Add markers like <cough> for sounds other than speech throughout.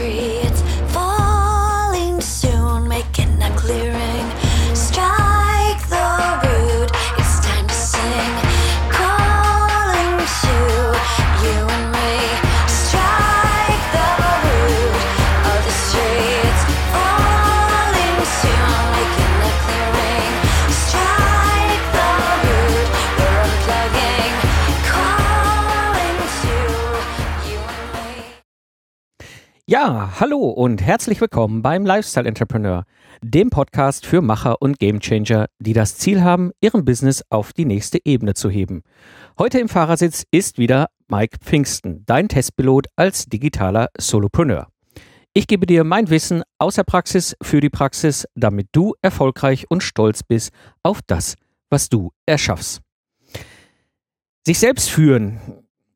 free. Ja, hallo und herzlich willkommen beim Lifestyle Entrepreneur, dem Podcast für Macher und Gamechanger, die das Ziel haben, ihren Business auf die nächste Ebene zu heben. Heute im Fahrersitz ist wieder Mike Pfingsten, dein Testpilot als digitaler Solopreneur. Ich gebe dir mein Wissen aus der Praxis für die Praxis, damit du erfolgreich und stolz bist auf das, was du erschaffst. Sich selbst führen,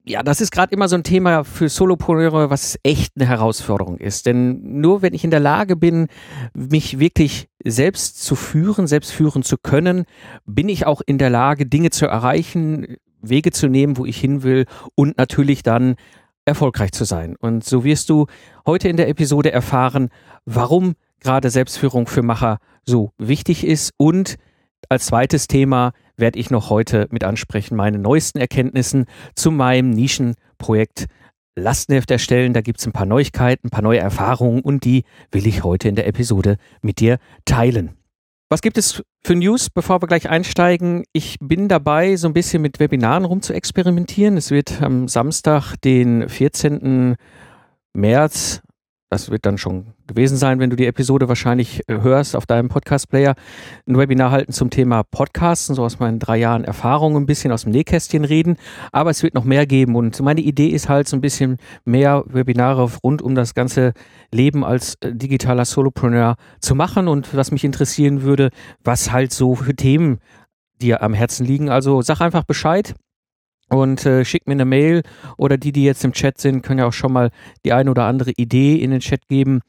ja, das ist gerade immer so ein Thema für Solopreneure, was echt eine Herausforderung ist. Denn nur wenn ich in der Lage bin, mich wirklich selbst zu führen, selbst führen zu können, bin ich auch in der Lage, Dinge zu erreichen, Wege zu nehmen, wo ich hin will und natürlich dann erfolgreich zu sein. Und so wirst du heute in der Episode erfahren, warum gerade Selbstführung für Macher so wichtig ist und als zweites Thema werde ich noch heute mit ansprechen meine neuesten Erkenntnissen zu meinem Nischenprojekt Lastenheft erstellen. Da gibt es ein paar Neuigkeiten, ein paar neue Erfahrungen und die will ich heute in der Episode mit dir teilen. Was gibt es für News, bevor wir gleich einsteigen? Ich bin dabei, so ein bisschen mit Webinaren rum zu experimentieren. Es wird am Samstag, den 14. März, das wird dann schon gewesen sein, wenn du die Episode wahrscheinlich äh, hörst auf deinem Podcast-Player, ein Webinar halten zum Thema Podcasten, so aus meinen drei Jahren Erfahrung ein bisschen aus dem Nähkästchen reden. Aber es wird noch mehr geben und meine Idee ist halt so ein bisschen mehr Webinare rund um das ganze Leben als äh, digitaler Solopreneur zu machen und was mich interessieren würde, was halt so für Themen dir am Herzen liegen. Also sag einfach Bescheid und äh, schick mir eine Mail oder die, die jetzt im Chat sind, können ja auch schon mal die eine oder andere Idee in den Chat geben.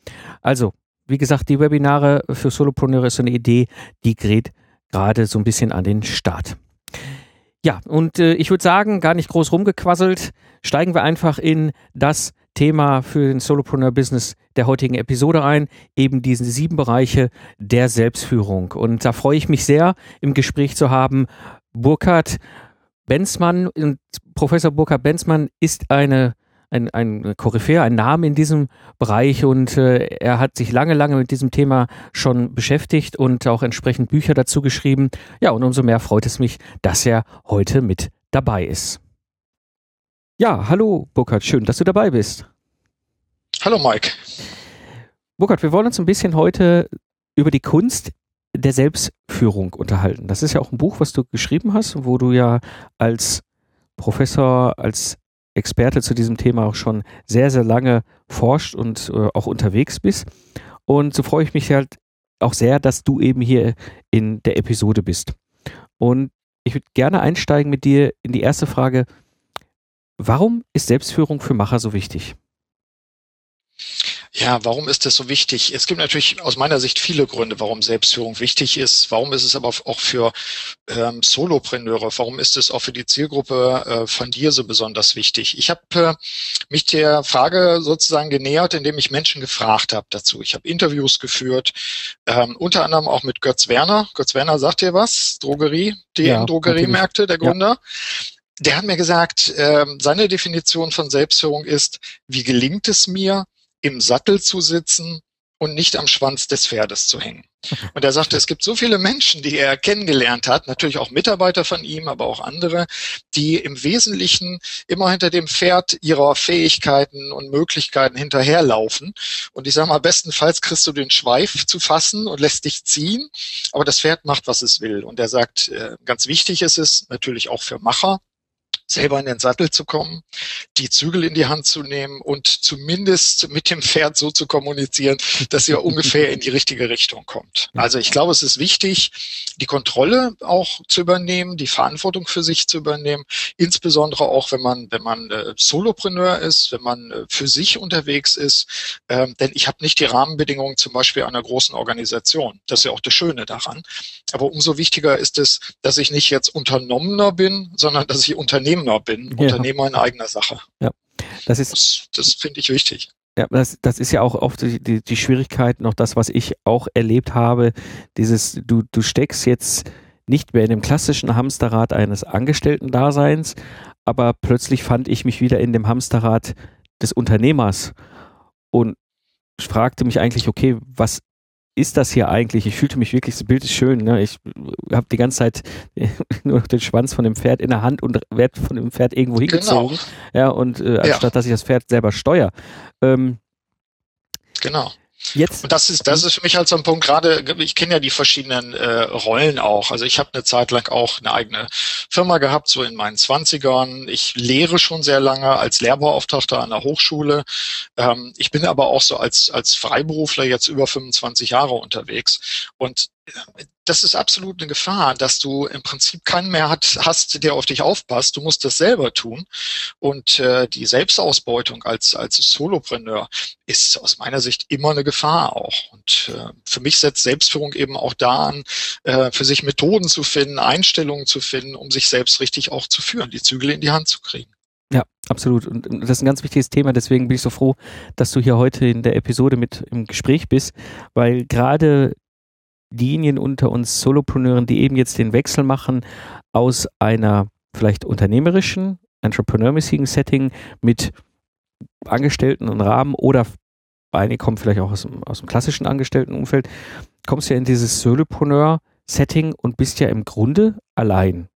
Also, wie gesagt, die Webinare für Solopreneure ist so eine Idee, die gerät gerade so ein bisschen an den Start. Ja, und äh, ich würde sagen, gar nicht groß rumgequasselt, steigen wir einfach in das Thema für den Solopreneur-Business der heutigen Episode ein, eben diese sieben Bereiche der Selbstführung. Und da freue ich mich sehr, im Gespräch zu haben, Burkhard Benzmann, und Professor Burkhard Benzmann ist eine, ein, ein Koryphäe, ein Name in diesem Bereich und äh, er hat sich lange, lange mit diesem Thema schon beschäftigt und auch entsprechend Bücher dazu geschrieben. Ja, und umso mehr freut es mich, dass er heute mit dabei ist. Ja, hallo Burkhard, schön, dass du dabei bist. Hallo Mike. Burkhard, wir wollen uns ein bisschen heute über die Kunst der Selbstführung unterhalten. Das ist ja auch ein Buch, was du geschrieben hast, wo du ja als Professor, als Experte zu diesem Thema auch schon sehr, sehr lange forscht und äh, auch unterwegs bist. Und so freue ich mich halt auch sehr, dass du eben hier in der Episode bist. Und ich würde gerne einsteigen mit dir in die erste Frage. Warum ist Selbstführung für Macher so wichtig? Ja, warum ist das so wichtig? Es gibt natürlich aus meiner Sicht viele Gründe, warum Selbstführung wichtig ist. Warum ist es aber auch für ähm, Solopreneure, warum ist es auch für die Zielgruppe äh, von dir so besonders wichtig? Ich habe äh, mich der Frage sozusagen genähert, indem ich Menschen gefragt habe dazu. Ich habe Interviews geführt, ähm, unter anderem auch mit Götz Werner. Götz Werner sagt dir was? Drogerie, DM Ja, Drogeriemärkte, der Gründer. Der hat mir gesagt, ähm, seine Definition von Selbstführung ist, wie gelingt es mir, im Sattel zu sitzen und nicht am Schwanz des Pferdes zu hängen. Und er sagte, es gibt so viele Menschen, die er kennengelernt hat, natürlich auch Mitarbeiter von ihm, aber auch andere, die im Wesentlichen immer hinter dem Pferd ihrer Fähigkeiten und Möglichkeiten hinterherlaufen. Und ich sage mal, bestenfalls kriegst du den Schweif zu fassen und lässt dich ziehen, aber das Pferd macht, was es will. Und er sagt, äh, ganz wichtig ist es natürlich auch für Macher, selber in den Sattel zu kommen, die Zügel in die Hand zu nehmen und zumindest mit dem Pferd so zu kommunizieren, dass ihr ungefähr in die richtige Richtung kommt. Also ich glaube, es ist wichtig, die Kontrolle auch zu übernehmen, die Verantwortung für sich zu übernehmen, insbesondere auch, wenn man, wenn man äh, Solopreneur ist, wenn man äh, für sich unterwegs ist. Ähm, denn ich habe nicht die Rahmenbedingungen zum Beispiel einer großen Organisation. Das ist ja auch das Schöne daran. Aber umso wichtiger ist es, dass ich nicht jetzt Unternommener bin, sondern dass ich Unternehmer bin, Ja. Unternehmer in eigener Sache. Das ist Das, das finde ich wichtig. Ja, das, das ist ja auch oft die, die, die Schwierigkeit, noch das, was ich auch erlebt habe, dieses, du, du steckst jetzt nicht mehr in dem klassischen Hamsterrad eines Angestellten-Daseins, aber plötzlich fand ich mich wieder in dem Hamsterrad des Unternehmers und fragte mich eigentlich, okay, was ist das hier eigentlich? Ich fühlte mich wirklich, das Bild ist schön, ne? ich habe die ganze Zeit <laughs> nur den Schwanz von dem Pferd in der Hand und werde von dem Pferd irgendwo genau. hingezogen. Genau. Ja, und äh, anstatt ja. dass ich das Pferd selber steuere. Ähm, genau. Jetzt. Und das ist, das ist für mich halt so ein Punkt, gerade, ich kenne ja die verschiedenen äh, Rollen auch. Also ich habe eine Zeit lang auch eine eigene Firma gehabt, so in meinen Zwanzigern. Ich lehre schon sehr lange als Lehrbeauftragter an der Hochschule. Ähm, ich bin aber auch so als, als Freiberufler jetzt über 25 Jahre unterwegs. Und das ist absolut eine Gefahr, dass du im Prinzip keinen mehr hat, hast, der auf dich aufpasst. Du musst das selber tun. Und äh, die Selbstausbeutung als, als Solopreneur ist aus meiner Sicht immer eine Gefahr auch. Und äh, für mich setzt Selbstführung eben auch da an, äh, für sich Methoden zu finden, Einstellungen zu finden, um sich selbst richtig auch zu führen, die Zügel in die Hand zu kriegen. Ja, absolut. Und das ist ein ganz wichtiges Thema. Deswegen bin ich so froh, dass du hier heute in der Episode mit im Gespräch bist, weil gerade diejenigen unter uns Solopreneuren, die eben jetzt den Wechsel machen aus einer vielleicht unternehmerischen, entrepreneurmäßigen Setting mit Angestellten und Rahmen oder einige kommen vielleicht auch aus dem, aus dem klassischen Angestelltenumfeld, kommst ja in dieses Solopreneur-Setting und bist ja im Grunde allein.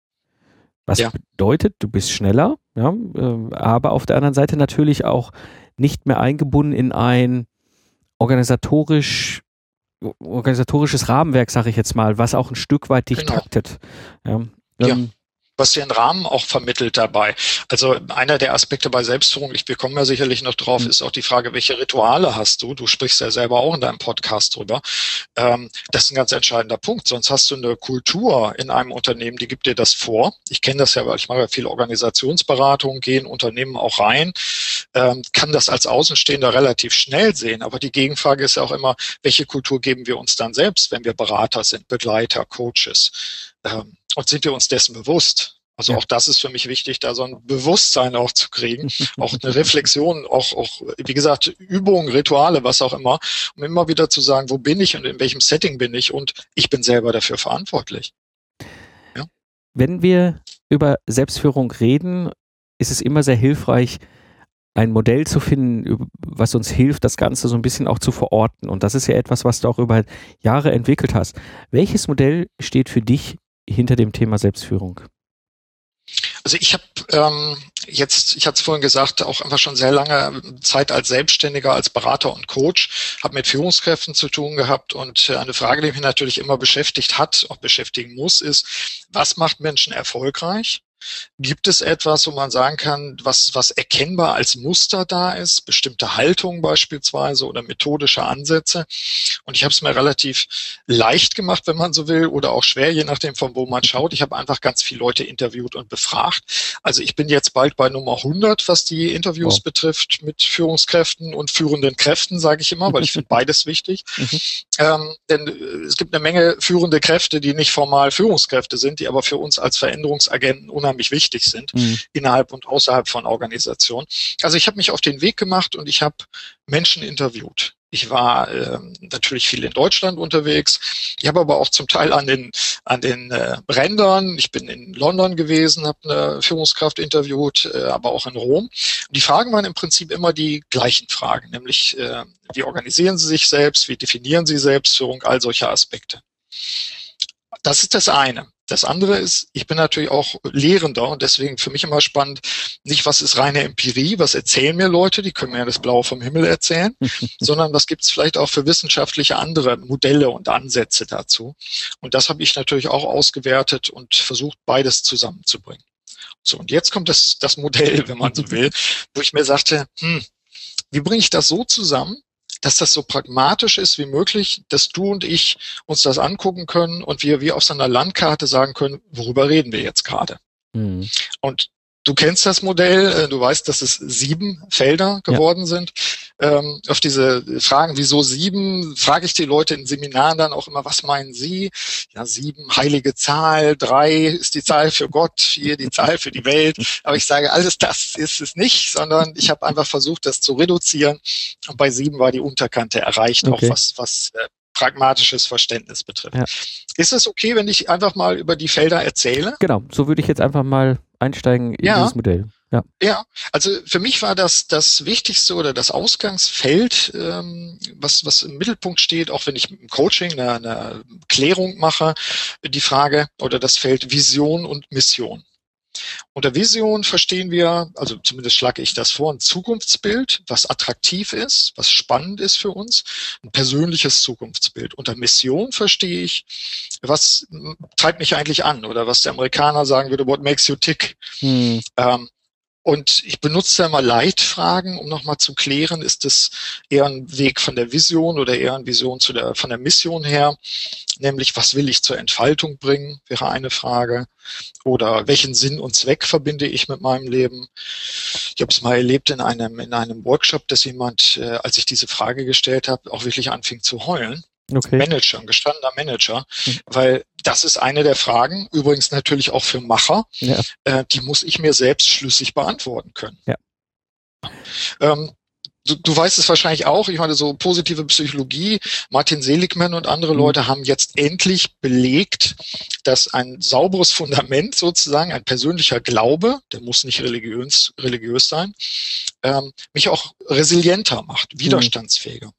Was ja. bedeutet, du bist schneller, ja, äh, aber auf der anderen Seite natürlich auch nicht mehr eingebunden in ein organisatorisch organisatorisches Rahmenwerk, sage ich jetzt mal, was auch ein Stück weit dich genau. taktet. Ja. ja. Was dir einen Rahmen auch vermittelt dabei. Also einer der Aspekte bei Selbstführung, ich bekomme ja sicherlich noch drauf, mhm. ist auch die Frage, welche Rituale hast du? Du sprichst ja selber auch in deinem Podcast drüber. Ähm, das ist ein ganz entscheidender Punkt. Sonst hast du eine Kultur in einem Unternehmen, die gibt dir das vor. Ich kenne das ja, weil ich mache ja viel Organisationsberatung, gehe in Unternehmen auch rein, ähm, kann das als Außenstehender relativ schnell sehen. Aber die Gegenfrage ist ja auch immer, welche Kultur geben wir uns dann selbst, wenn wir Berater sind, Begleiter, Coaches? Ähm, und sind wir uns dessen bewusst? Also auch das ist für mich wichtig, da so ein Bewusstsein auch zu kriegen, <laughs> auch eine Reflexion, auch, auch, wie gesagt, Übungen, Rituale, was auch immer, um immer wieder zu sagen, wo bin ich und in welchem Setting bin ich und ich bin selber dafür verantwortlich. Ja? Wenn wir über Selbstführung reden, ist es immer sehr hilfreich, ein Modell zu finden, was uns hilft, das Ganze so ein bisschen auch zu verorten. Und das ist ja etwas, was du auch über Jahre entwickelt hast. Welches Modell steht für dich hinter dem Thema Selbstführung? Also ich habe ähm, jetzt, ich hatte es vorhin gesagt, auch einfach schon sehr lange Zeit als Selbstständiger, als Berater und Coach, habe mit Führungskräften zu tun gehabt und äh, eine Frage, die mich natürlich immer beschäftigt hat, auch beschäftigen muss, ist, was macht Menschen erfolgreich? Gibt es etwas, wo man sagen kann, was, was erkennbar als Muster da ist, bestimmte Haltungen beispielsweise oder methodische Ansätze? Und ich habe es mir relativ leicht gemacht, wenn man so will, oder auch schwer, je nachdem von wo man schaut. Ich habe einfach ganz viele Leute interviewt und befragt. Also ich bin jetzt bald bei Nummer 100, was die Interviews wow. betrifft mit Führungskräften und führenden Kräften, sage ich immer, weil ich finde <laughs> beides wichtig. Mhm. Ähm, denn äh, es gibt eine Menge führende Kräfte, die nicht formal Führungskräfte sind, die aber für uns als Veränderungsagenten unheimlich wichtig sind, mhm. innerhalb und außerhalb von Organisationen. Also ich habe mich auf den Weg gemacht und ich habe Menschen interviewt. Ich war äh, natürlich viel in Deutschland unterwegs. Ich habe aber auch zum Teil an den an den äh, Rändern. Ich bin in London gewesen, habe eine Führungskraft interviewt, äh, aber auch in Rom. Und die Fragen waren im Prinzip immer die gleichen Fragen, nämlich äh, wie organisieren Sie sich selbst, wie definieren Sie Selbstführung, all solche Aspekte. Das ist das eine. Das andere ist, ich bin natürlich auch Lehrender und deswegen für mich immer spannend, nicht was ist reine Empirie, was erzählen mir Leute, die können mir das Blaue vom Himmel erzählen, <laughs> sondern was gibt es vielleicht auch für wissenschaftliche andere Modelle und Ansätze dazu. Und das habe ich natürlich auch ausgewertet und versucht, beides zusammenzubringen. So, und jetzt kommt das, das Modell, wenn man so <laughs> will, wo ich mir sagte, hm, wie bringe ich das so zusammen, dass das so pragmatisch ist wie möglich, dass du und ich uns das angucken können und wir wie auf so einer Landkarte sagen können, worüber reden wir jetzt gerade. Mhm. Und du kennst das Modell, äh, du weißt, dass es sieben Felder geworden ja. sind. Ähm, auf diese Fragen, wieso sieben, frage ich die Leute in Seminaren dann auch immer, was meinen Sie? Ja, sieben, heilige Zahl, drei ist die Zahl für Gott, vier die Zahl für die Welt. Aber ich sage, alles das ist es nicht, sondern ich habe einfach versucht, das zu reduzieren. Und bei sieben war die Unterkante erreicht, Okay. auch was, was äh, pragmatisches Verständnis betrifft. Ja. Ist es okay, wenn ich einfach mal über die Felder erzähle? Genau, so würde ich jetzt einfach mal einsteigen in Ja. dieses Modell. Ja. Ja, also für mich war das das Wichtigste oder das Ausgangsfeld, ähm, was, was im Mittelpunkt steht, auch wenn ich im Coaching eine, eine Klärung mache, die Frage oder das Feld Vision und Mission. Unter Vision verstehen wir, also zumindest schlage ich das vor, ein Zukunftsbild, was attraktiv ist, was spannend ist für uns, ein persönliches Zukunftsbild. Unter Mission verstehe ich, was treibt mich eigentlich an oder was der Amerikaner sagen würde, what makes you tick. Hm. Ähm, und ich benutze da mal Leitfragen, um nochmal zu klären, ist es eher ein Weg von der Vision oder eher eine Vision zu der, von der Mission her? Nämlich, was will ich zur Entfaltung bringen, wäre eine Frage. Oder welchen Sinn und Zweck verbinde ich mit meinem Leben? Ich habe es mal erlebt in einem, in einem Workshop, dass jemand, äh, als ich diese Frage gestellt habe, auch wirklich anfing zu heulen. Okay. Manager, ein gestandener Manager, Mhm. weil das ist eine der Fragen, übrigens natürlich auch für Macher, Ja. äh, die muss ich mir selbst schlüssig beantworten können. Ja. Ähm, du, du weißt es wahrscheinlich auch, ich meine, so positive Psychologie, Martin Seligman und andere Mhm. Leute haben jetzt endlich belegt, dass ein sauberes Fundament sozusagen, ein persönlicher Glaube, der muss nicht religiös, religiös sein, ähm, mich auch resilienter macht, widerstandsfähiger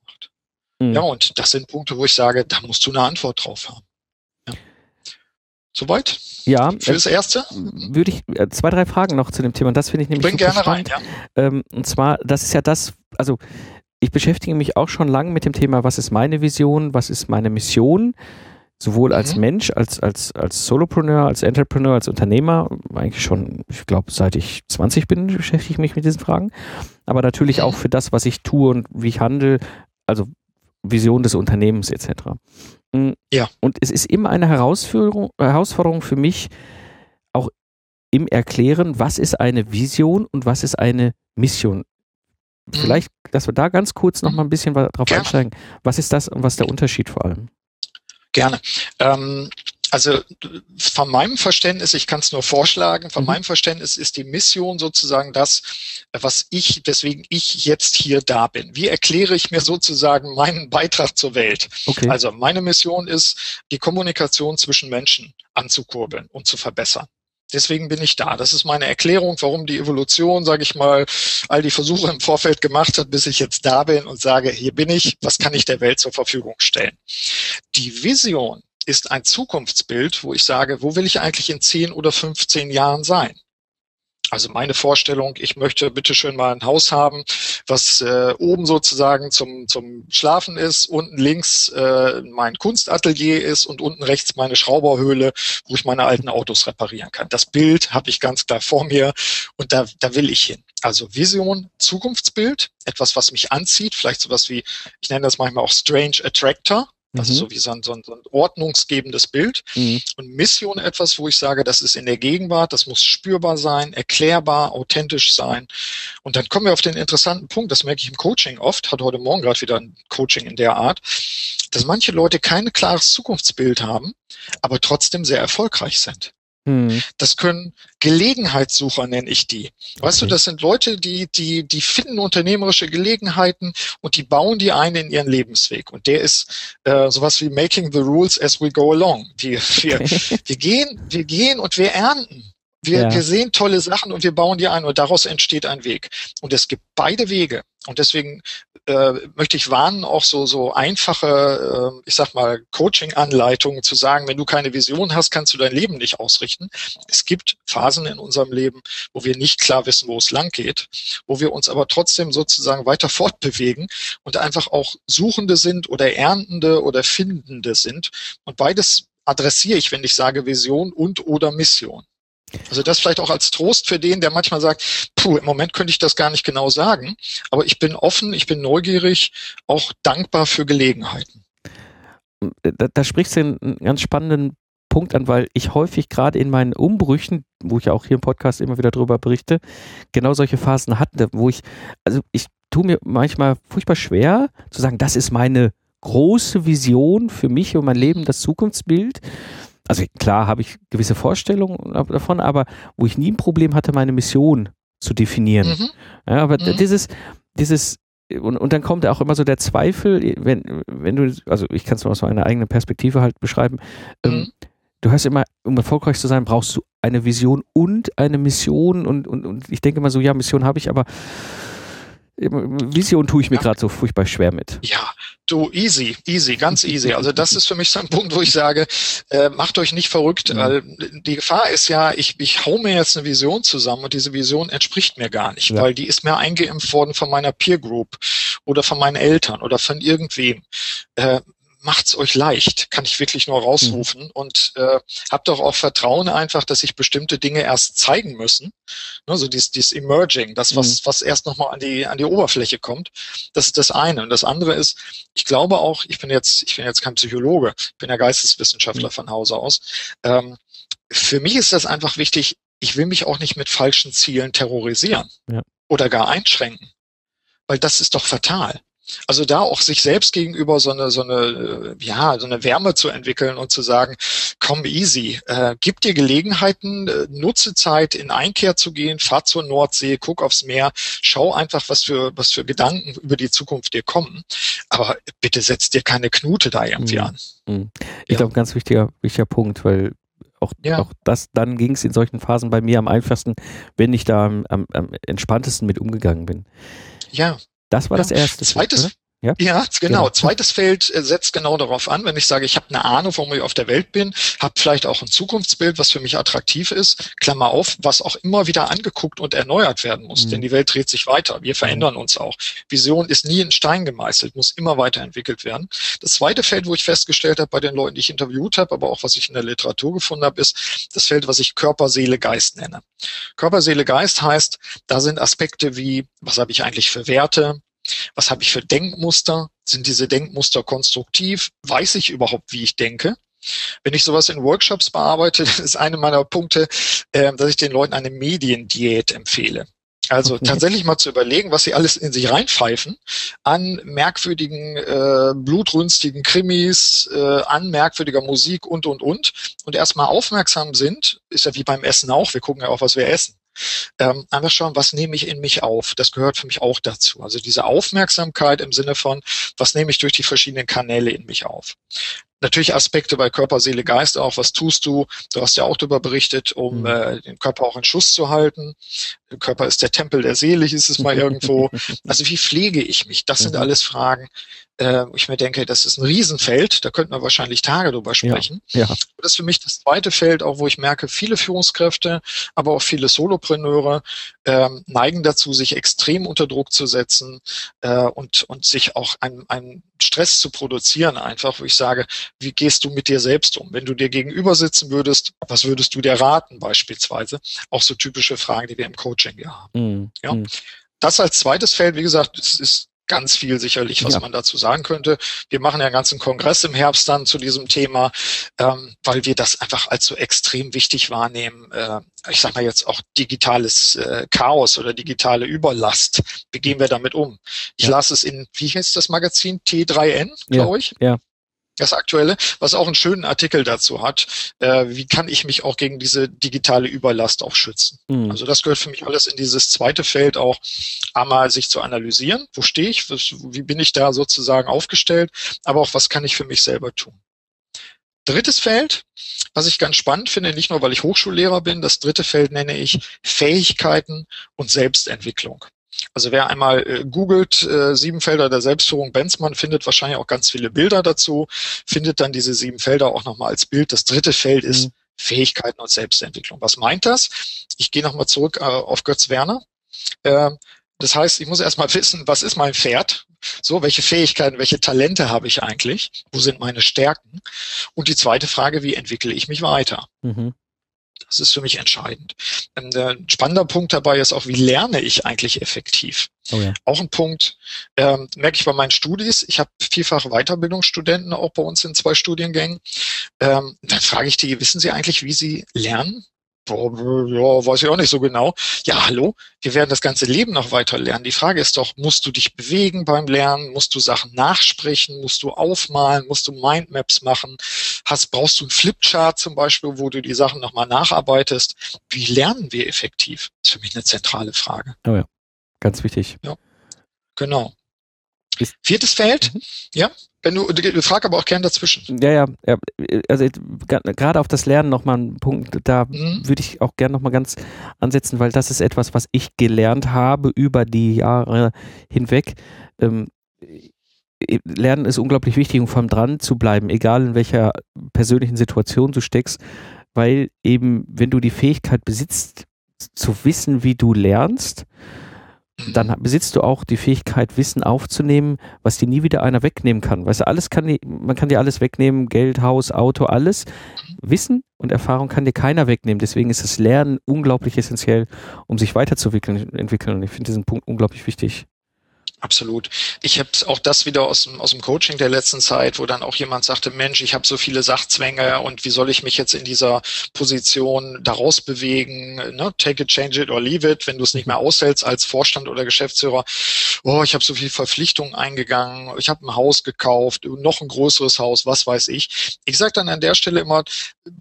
macht. Hm. Ja, und das sind Punkte, wo ich sage, da musst du eine Antwort drauf haben. Ja. Soweit? Ja, Für äh, das Erste? würde ich äh, zwei, drei Fragen noch zu dem Thema. Und das finde ich nämlich Bring gerne rein, spannend. ja. Ähm, und zwar, das ist ja das, also ich beschäftige mich auch schon lange mit dem Thema, was ist meine Vision, was ist meine Mission, sowohl als Mhm. Mensch, als, als, als Solopreneur, als Entrepreneur, als Unternehmer, eigentlich schon, ich glaube, seit ich 20 bin, beschäftige ich mich mit diesen Fragen. Aber natürlich Mhm. auch für das, was ich tue und wie ich handle, also Vision des Unternehmens etc. Mm, Ja. Und es ist immer eine Herausforderung, Herausforderung für mich, auch im Erklären, was ist eine Vision und was ist eine Mission. Mhm. Vielleicht, dass wir da ganz kurz noch mal ein bisschen drauf Gerne. einsteigen. Was ist das und was ist der Unterschied vor allem? Gerne. Ähm, also von meinem Verständnis, ich kann es nur vorschlagen, von Mhm. meinem Verständnis ist die Mission sozusagen das, was ich, deswegen ich jetzt hier da bin. Wie erkläre ich mir sozusagen meinen Beitrag zur Welt? Okay. Also meine Mission ist, die Kommunikation zwischen Menschen anzukurbeln und zu verbessern. Deswegen bin ich da. Das ist meine Erklärung, warum die Evolution, sage ich mal, all die Versuche im Vorfeld gemacht hat, bis ich jetzt da bin und sage, hier bin ich, was kann ich der Welt zur Verfügung stellen? Die Vision ist ein Zukunftsbild, wo ich sage, wo will ich eigentlich in 10 oder 15 Jahren sein? Also meine Vorstellung, ich möchte bitteschön mal ein Haus haben, was äh, oben sozusagen zum, zum Schlafen ist, unten links äh, mein Kunstatelier ist und unten rechts meine Schrauberhöhle, wo ich meine alten Autos reparieren kann. Das Bild habe ich ganz klar vor mir und da, da will ich hin. Also Vision, Zukunftsbild, etwas, was mich anzieht, vielleicht sowas wie, ich nenne das manchmal auch Strange Attractor, also Mhm. so wie so ein, so, ein, so ein ordnungsgebendes Bild. Mhm. Und Mission etwas, wo ich sage, das ist in der Gegenwart, das muss spürbar sein, erklärbar, authentisch sein. Und dann kommen wir auf den interessanten Punkt, das merke ich im Coaching oft, hatte heute Morgen gerade wieder ein Coaching in der Art, dass manche Leute kein klares Zukunftsbild haben, aber trotzdem sehr erfolgreich sind. Mhm. Das können Gelegenheitssucher, nenne ich die. Weißt du, Okay. das sind Leute, die, die, die finden unternehmerische Gelegenheiten und die bauen die ein in ihren Lebensweg. Und der ist äh, sowas wie making the rules as we go along. Wir, wir, <laughs> wir gehen, wir gehen und wir ernten. Wir, Ja. wir sehen tolle Sachen und wir bauen die ein und daraus entsteht ein Weg. Und es gibt beide Wege. Und deswegen äh, möchte ich warnen, auch so, so einfache, äh, ich sag mal, Coaching-Anleitungen zu sagen, wenn du keine Vision hast, kannst du dein Leben nicht ausrichten. Es gibt Phasen in unserem Leben, wo wir nicht klar wissen, wo es lang geht, wo wir uns aber trotzdem sozusagen weiter <laughs> fortbewegen und einfach auch Suchende sind oder Erntende oder Findende sind. Und beides adressiere ich, wenn ich sage Vision und oder Mission. Also das vielleicht auch als Trost für den, der manchmal sagt, puh, im Moment könnte ich das gar nicht genau sagen, aber ich bin offen, ich bin neugierig, auch dankbar für Gelegenheiten. da, da sprichst du einen ganz spannenden Punkt an, weil ich häufig gerade in meinen Umbrüchen, wo ich ja auch hier im Podcast immer wieder drüber berichte, genau solche Phasen hatte, wo ich, also ich tue mir manchmal furchtbar schwer zu sagen, das ist meine große Vision für mich und mein Leben, das Zukunftsbild. Also klar habe ich gewisse Vorstellungen davon, aber wo ich nie ein Problem hatte, meine Mission zu definieren. Mhm. Ja, aber Mhm. dieses, dieses, und, und dann kommt auch immer so der Zweifel, wenn, wenn du, also ich kann es nur aus meiner eigenen Perspektive halt beschreiben, ähm, Mhm. du hast immer, um erfolgreich zu sein, brauchst du eine Vision und eine Mission und, und, und ich denke immer so, ja, Mission habe ich, aber ähm, Vision tue ich mir Ja. gerade so furchtbar schwer mit. Ja, du, easy, easy, ganz easy. Also das ist für mich so ein Punkt, wo ich sage, äh, macht euch nicht verrückt, Mhm. weil die Gefahr ist ja, ich, ich hau mir jetzt eine Vision zusammen und diese Vision entspricht mir gar nicht, Ja. weil die ist mir eingeimpft worden von meiner Peer Group oder von meinen Eltern oder von irgendwem. Äh, macht's euch leicht, kann ich wirklich nur rausrufen Mhm. und äh, habt doch auch Vertrauen einfach, dass sich bestimmte Dinge erst zeigen müssen. Ne, so dieses, dieses Emerging, das, was, was erst nochmal an die, an die Oberfläche kommt. Das ist das eine. Und das andere ist, ich glaube auch, ich bin jetzt, ich bin jetzt kein Psychologe, ich bin ja Geisteswissenschaftler Mhm. von Hause aus. Ähm, für mich ist das einfach wichtig, ich will mich auch nicht mit falschen Zielen terrorisieren Ja. oder gar einschränken. Weil das ist doch fatal. Also da auch sich selbst gegenüber so eine, so eine, äh, ja, so eine Wärme zu entwickeln und zu sagen, komm easy, äh, gib dir Gelegenheiten, äh, nutze Zeit, in Einkehr zu gehen, fahr zur Nordsee, guck aufs Meer, schau einfach, was für, was für Gedanken über die Zukunft dir kommen. Aber bitte setz dir keine Knute da irgendwie Mhm. an. Mhm. Ich Ja. glaube, ganz wichtiger, wichtiger Punkt, weil auch, Ja. auch das, dann ging es in solchen Phasen bei mir am einfachsten, wenn ich da am, am, am entspanntesten mit umgegangen bin. Ja, Das war Ja. das erste. Zweites, oder? Ja? Ja, genau. Genau. Zweites Feld äh, setzt genau darauf an, wenn ich sage, ich habe eine Ahnung, warum ich auf der Welt bin, habe vielleicht auch ein Zukunftsbild, was für mich attraktiv ist, Klammer auf, was auch immer wieder angeguckt und erneuert werden muss, Mhm. denn die Welt dreht sich weiter, wir verändern uns auch. Vision ist nie in Stein gemeißelt, muss immer weiterentwickelt werden. Das zweite Feld, wo ich festgestellt habe bei den Leuten, die ich interviewt habe, aber auch was ich in der Literatur gefunden habe, ist das Feld, was ich Körper, Seele, Geist nenne. Körper, Seele, Geist heißt, da sind Aspekte wie, was habe ich eigentlich für Werte, was habe ich für Denkmuster? Sind diese Denkmuster konstruktiv? Weiß ich überhaupt, wie ich denke? Wenn ich sowas in Workshops bearbeite, <laughs> ist eine meiner Punkte, äh, dass ich den Leuten eine Mediendiät empfehle. Also Okay. tatsächlich mal zu überlegen, was sie alles in sich reinpfeifen an merkwürdigen, äh, blutrünstigen Krimis, äh, an merkwürdiger Musik und, und, und. Und erstmal aufmerksam sind, ist ja wie beim Essen auch, wir gucken ja auch, was wir essen. Ähm, einfach schauen, was nehme ich in mich auf? Das gehört für mich auch dazu. Also diese Aufmerksamkeit im Sinne von, was nehme ich durch die verschiedenen Kanäle in mich auf? Natürlich Aspekte bei Körper, Seele, Geist auch. Was tust du? Du hast ja auch darüber berichtet, um Mhm. äh, den Körper auch in Schuss zu halten. Der Körper ist der Tempel der Seele, hieß es mal irgendwo. <laughs> Also wie pflege ich mich? Das sind Mhm. alles Fragen. Äh, ich mir denke, das ist ein Riesenfeld. Da könnten wir wahrscheinlich Tage drüber sprechen. Ja. Das ist für mich das zweite Feld, auch wo ich merke, viele Führungskräfte, aber auch viele Solopreneure ähm, neigen dazu, sich extrem unter Druck zu setzen äh, und, und sich auch einen, einen Stress zu produzieren, einfach, wo ich sage, wie gehst du mit dir selbst um? Wenn du dir gegenüber sitzen würdest, was würdest du dir raten beispielsweise? Auch so typische Fragen, die wir im Coaching ja haben. Mhm. Ja. Mhm. Das als zweites Feld, wie gesagt, es ist ganz viel sicherlich, was Ja. man dazu sagen könnte. Wir machen ja einen ganzen Kongress im Herbst dann zu diesem Thema, ähm, weil wir das einfach als so extrem wichtig wahrnehmen. Äh, ich sage mal jetzt auch digitales äh, Chaos oder digitale Überlast. Wie gehen wir damit um? Ich Ja. las es in, wie heißt das Magazin? T3N, glaube ich. ja. Das aktuelle, was auch einen schönen Artikel dazu hat. Äh, wie kann ich mich auch gegen diese digitale Überlast auch schützen? Mhm. Also das gehört für mich alles in dieses zweite Feld auch einmal sich zu analysieren. Wo stehe ich? Wie bin ich da sozusagen aufgestellt? Aber auch was kann ich für mich selber tun? Drittes Feld, was ich ganz spannend finde, nicht nur weil ich Hochschullehrer bin, das dritte Feld nenne ich Fähigkeiten und Selbstentwicklung. Also wer einmal äh, googelt, äh, sieben Felder der Selbstführung Benzmann, findet wahrscheinlich auch ganz viele Bilder dazu, findet dann diese sieben Felder auch nochmal als Bild. Das dritte Feld ist Mhm. Fähigkeiten und Selbstentwicklung. Was meint das? Ich gehe nochmal zurück äh, auf Götz Werner. Ähm, das heißt, ich muss erstmal <laughs> wissen, was ist mein Pferd? So, welche Fähigkeiten, welche Talente habe ich eigentlich? Wo sind meine Stärken? Und die zweite Frage, wie entwickle ich mich weiter? Mhm. Das ist für mich entscheidend. Ein äh, spannender Punkt dabei ist auch, wie lerne ich eigentlich effektiv? Oh ja. Auch ein Punkt, ähm, merke ich bei meinen Studis. Ich habe vielfach Weiterbildungsstudenten auch bei uns in zwei Studiengängen. Ähm, dann frage ich die, wissen Sie eigentlich, wie Sie lernen? Boah, ja, weiß ich auch nicht so genau. Ja, hallo, wir werden das ganze Leben noch weiter lernen. Die Frage ist doch, musst du dich bewegen beim Lernen? Musst du Sachen nachsprechen? Musst du aufmalen? Musst du Mindmaps machen? Hast, brauchst du einen Flipchart zum Beispiel, wo du die Sachen nochmal nacharbeitest? Wie lernen wir effektiv? Das ist für mich eine zentrale Frage. Oh ja, ganz wichtig. Genau. Viertes Feld, Mhm. ja, wenn du, du frag aber auch gern dazwischen. Ja, ja, ja also gerade auf das Lernen nochmal ein Punkt, da Mhm. würde ich auch gerne nochmal ganz ansetzen, weil das ist etwas, was ich gelernt habe über die Jahre hinweg. Ähm, äh, Lernen ist unglaublich wichtig, um vor allem dran zu bleiben, egal in welcher persönlichen Situation du steckst, weil eben, wenn du die Fähigkeit besitzt, zu wissen, wie du lernst, dann besitzt du auch die Fähigkeit, Wissen aufzunehmen, was dir nie wieder einer wegnehmen kann. Weißt du, alles kann dir, man kann dir alles wegnehmen, Geld, Haus, Auto, alles. Wissen und Erfahrung kann dir keiner wegnehmen. Deswegen ist das Lernen unglaublich essentiell, um sich weiterzuentwickeln. Entwickeln. Und ich finde diesen Punkt unglaublich wichtig. Absolut. Ich habe auch das wieder aus dem, aus dem Coaching der letzten Zeit, wo dann auch jemand sagte, Mensch, ich habe so viele Sachzwänge und wie soll ich mich jetzt in dieser Position daraus bewegen? Ne? Take it, change it or leave it, wenn du es nicht mehr aushältst als Vorstand oder Geschäftsführer. Oh, ich habe so viele Verpflichtungen eingegangen, ich habe ein Haus gekauft, noch ein größeres Haus, was weiß ich. Ich sage dann an der Stelle immer,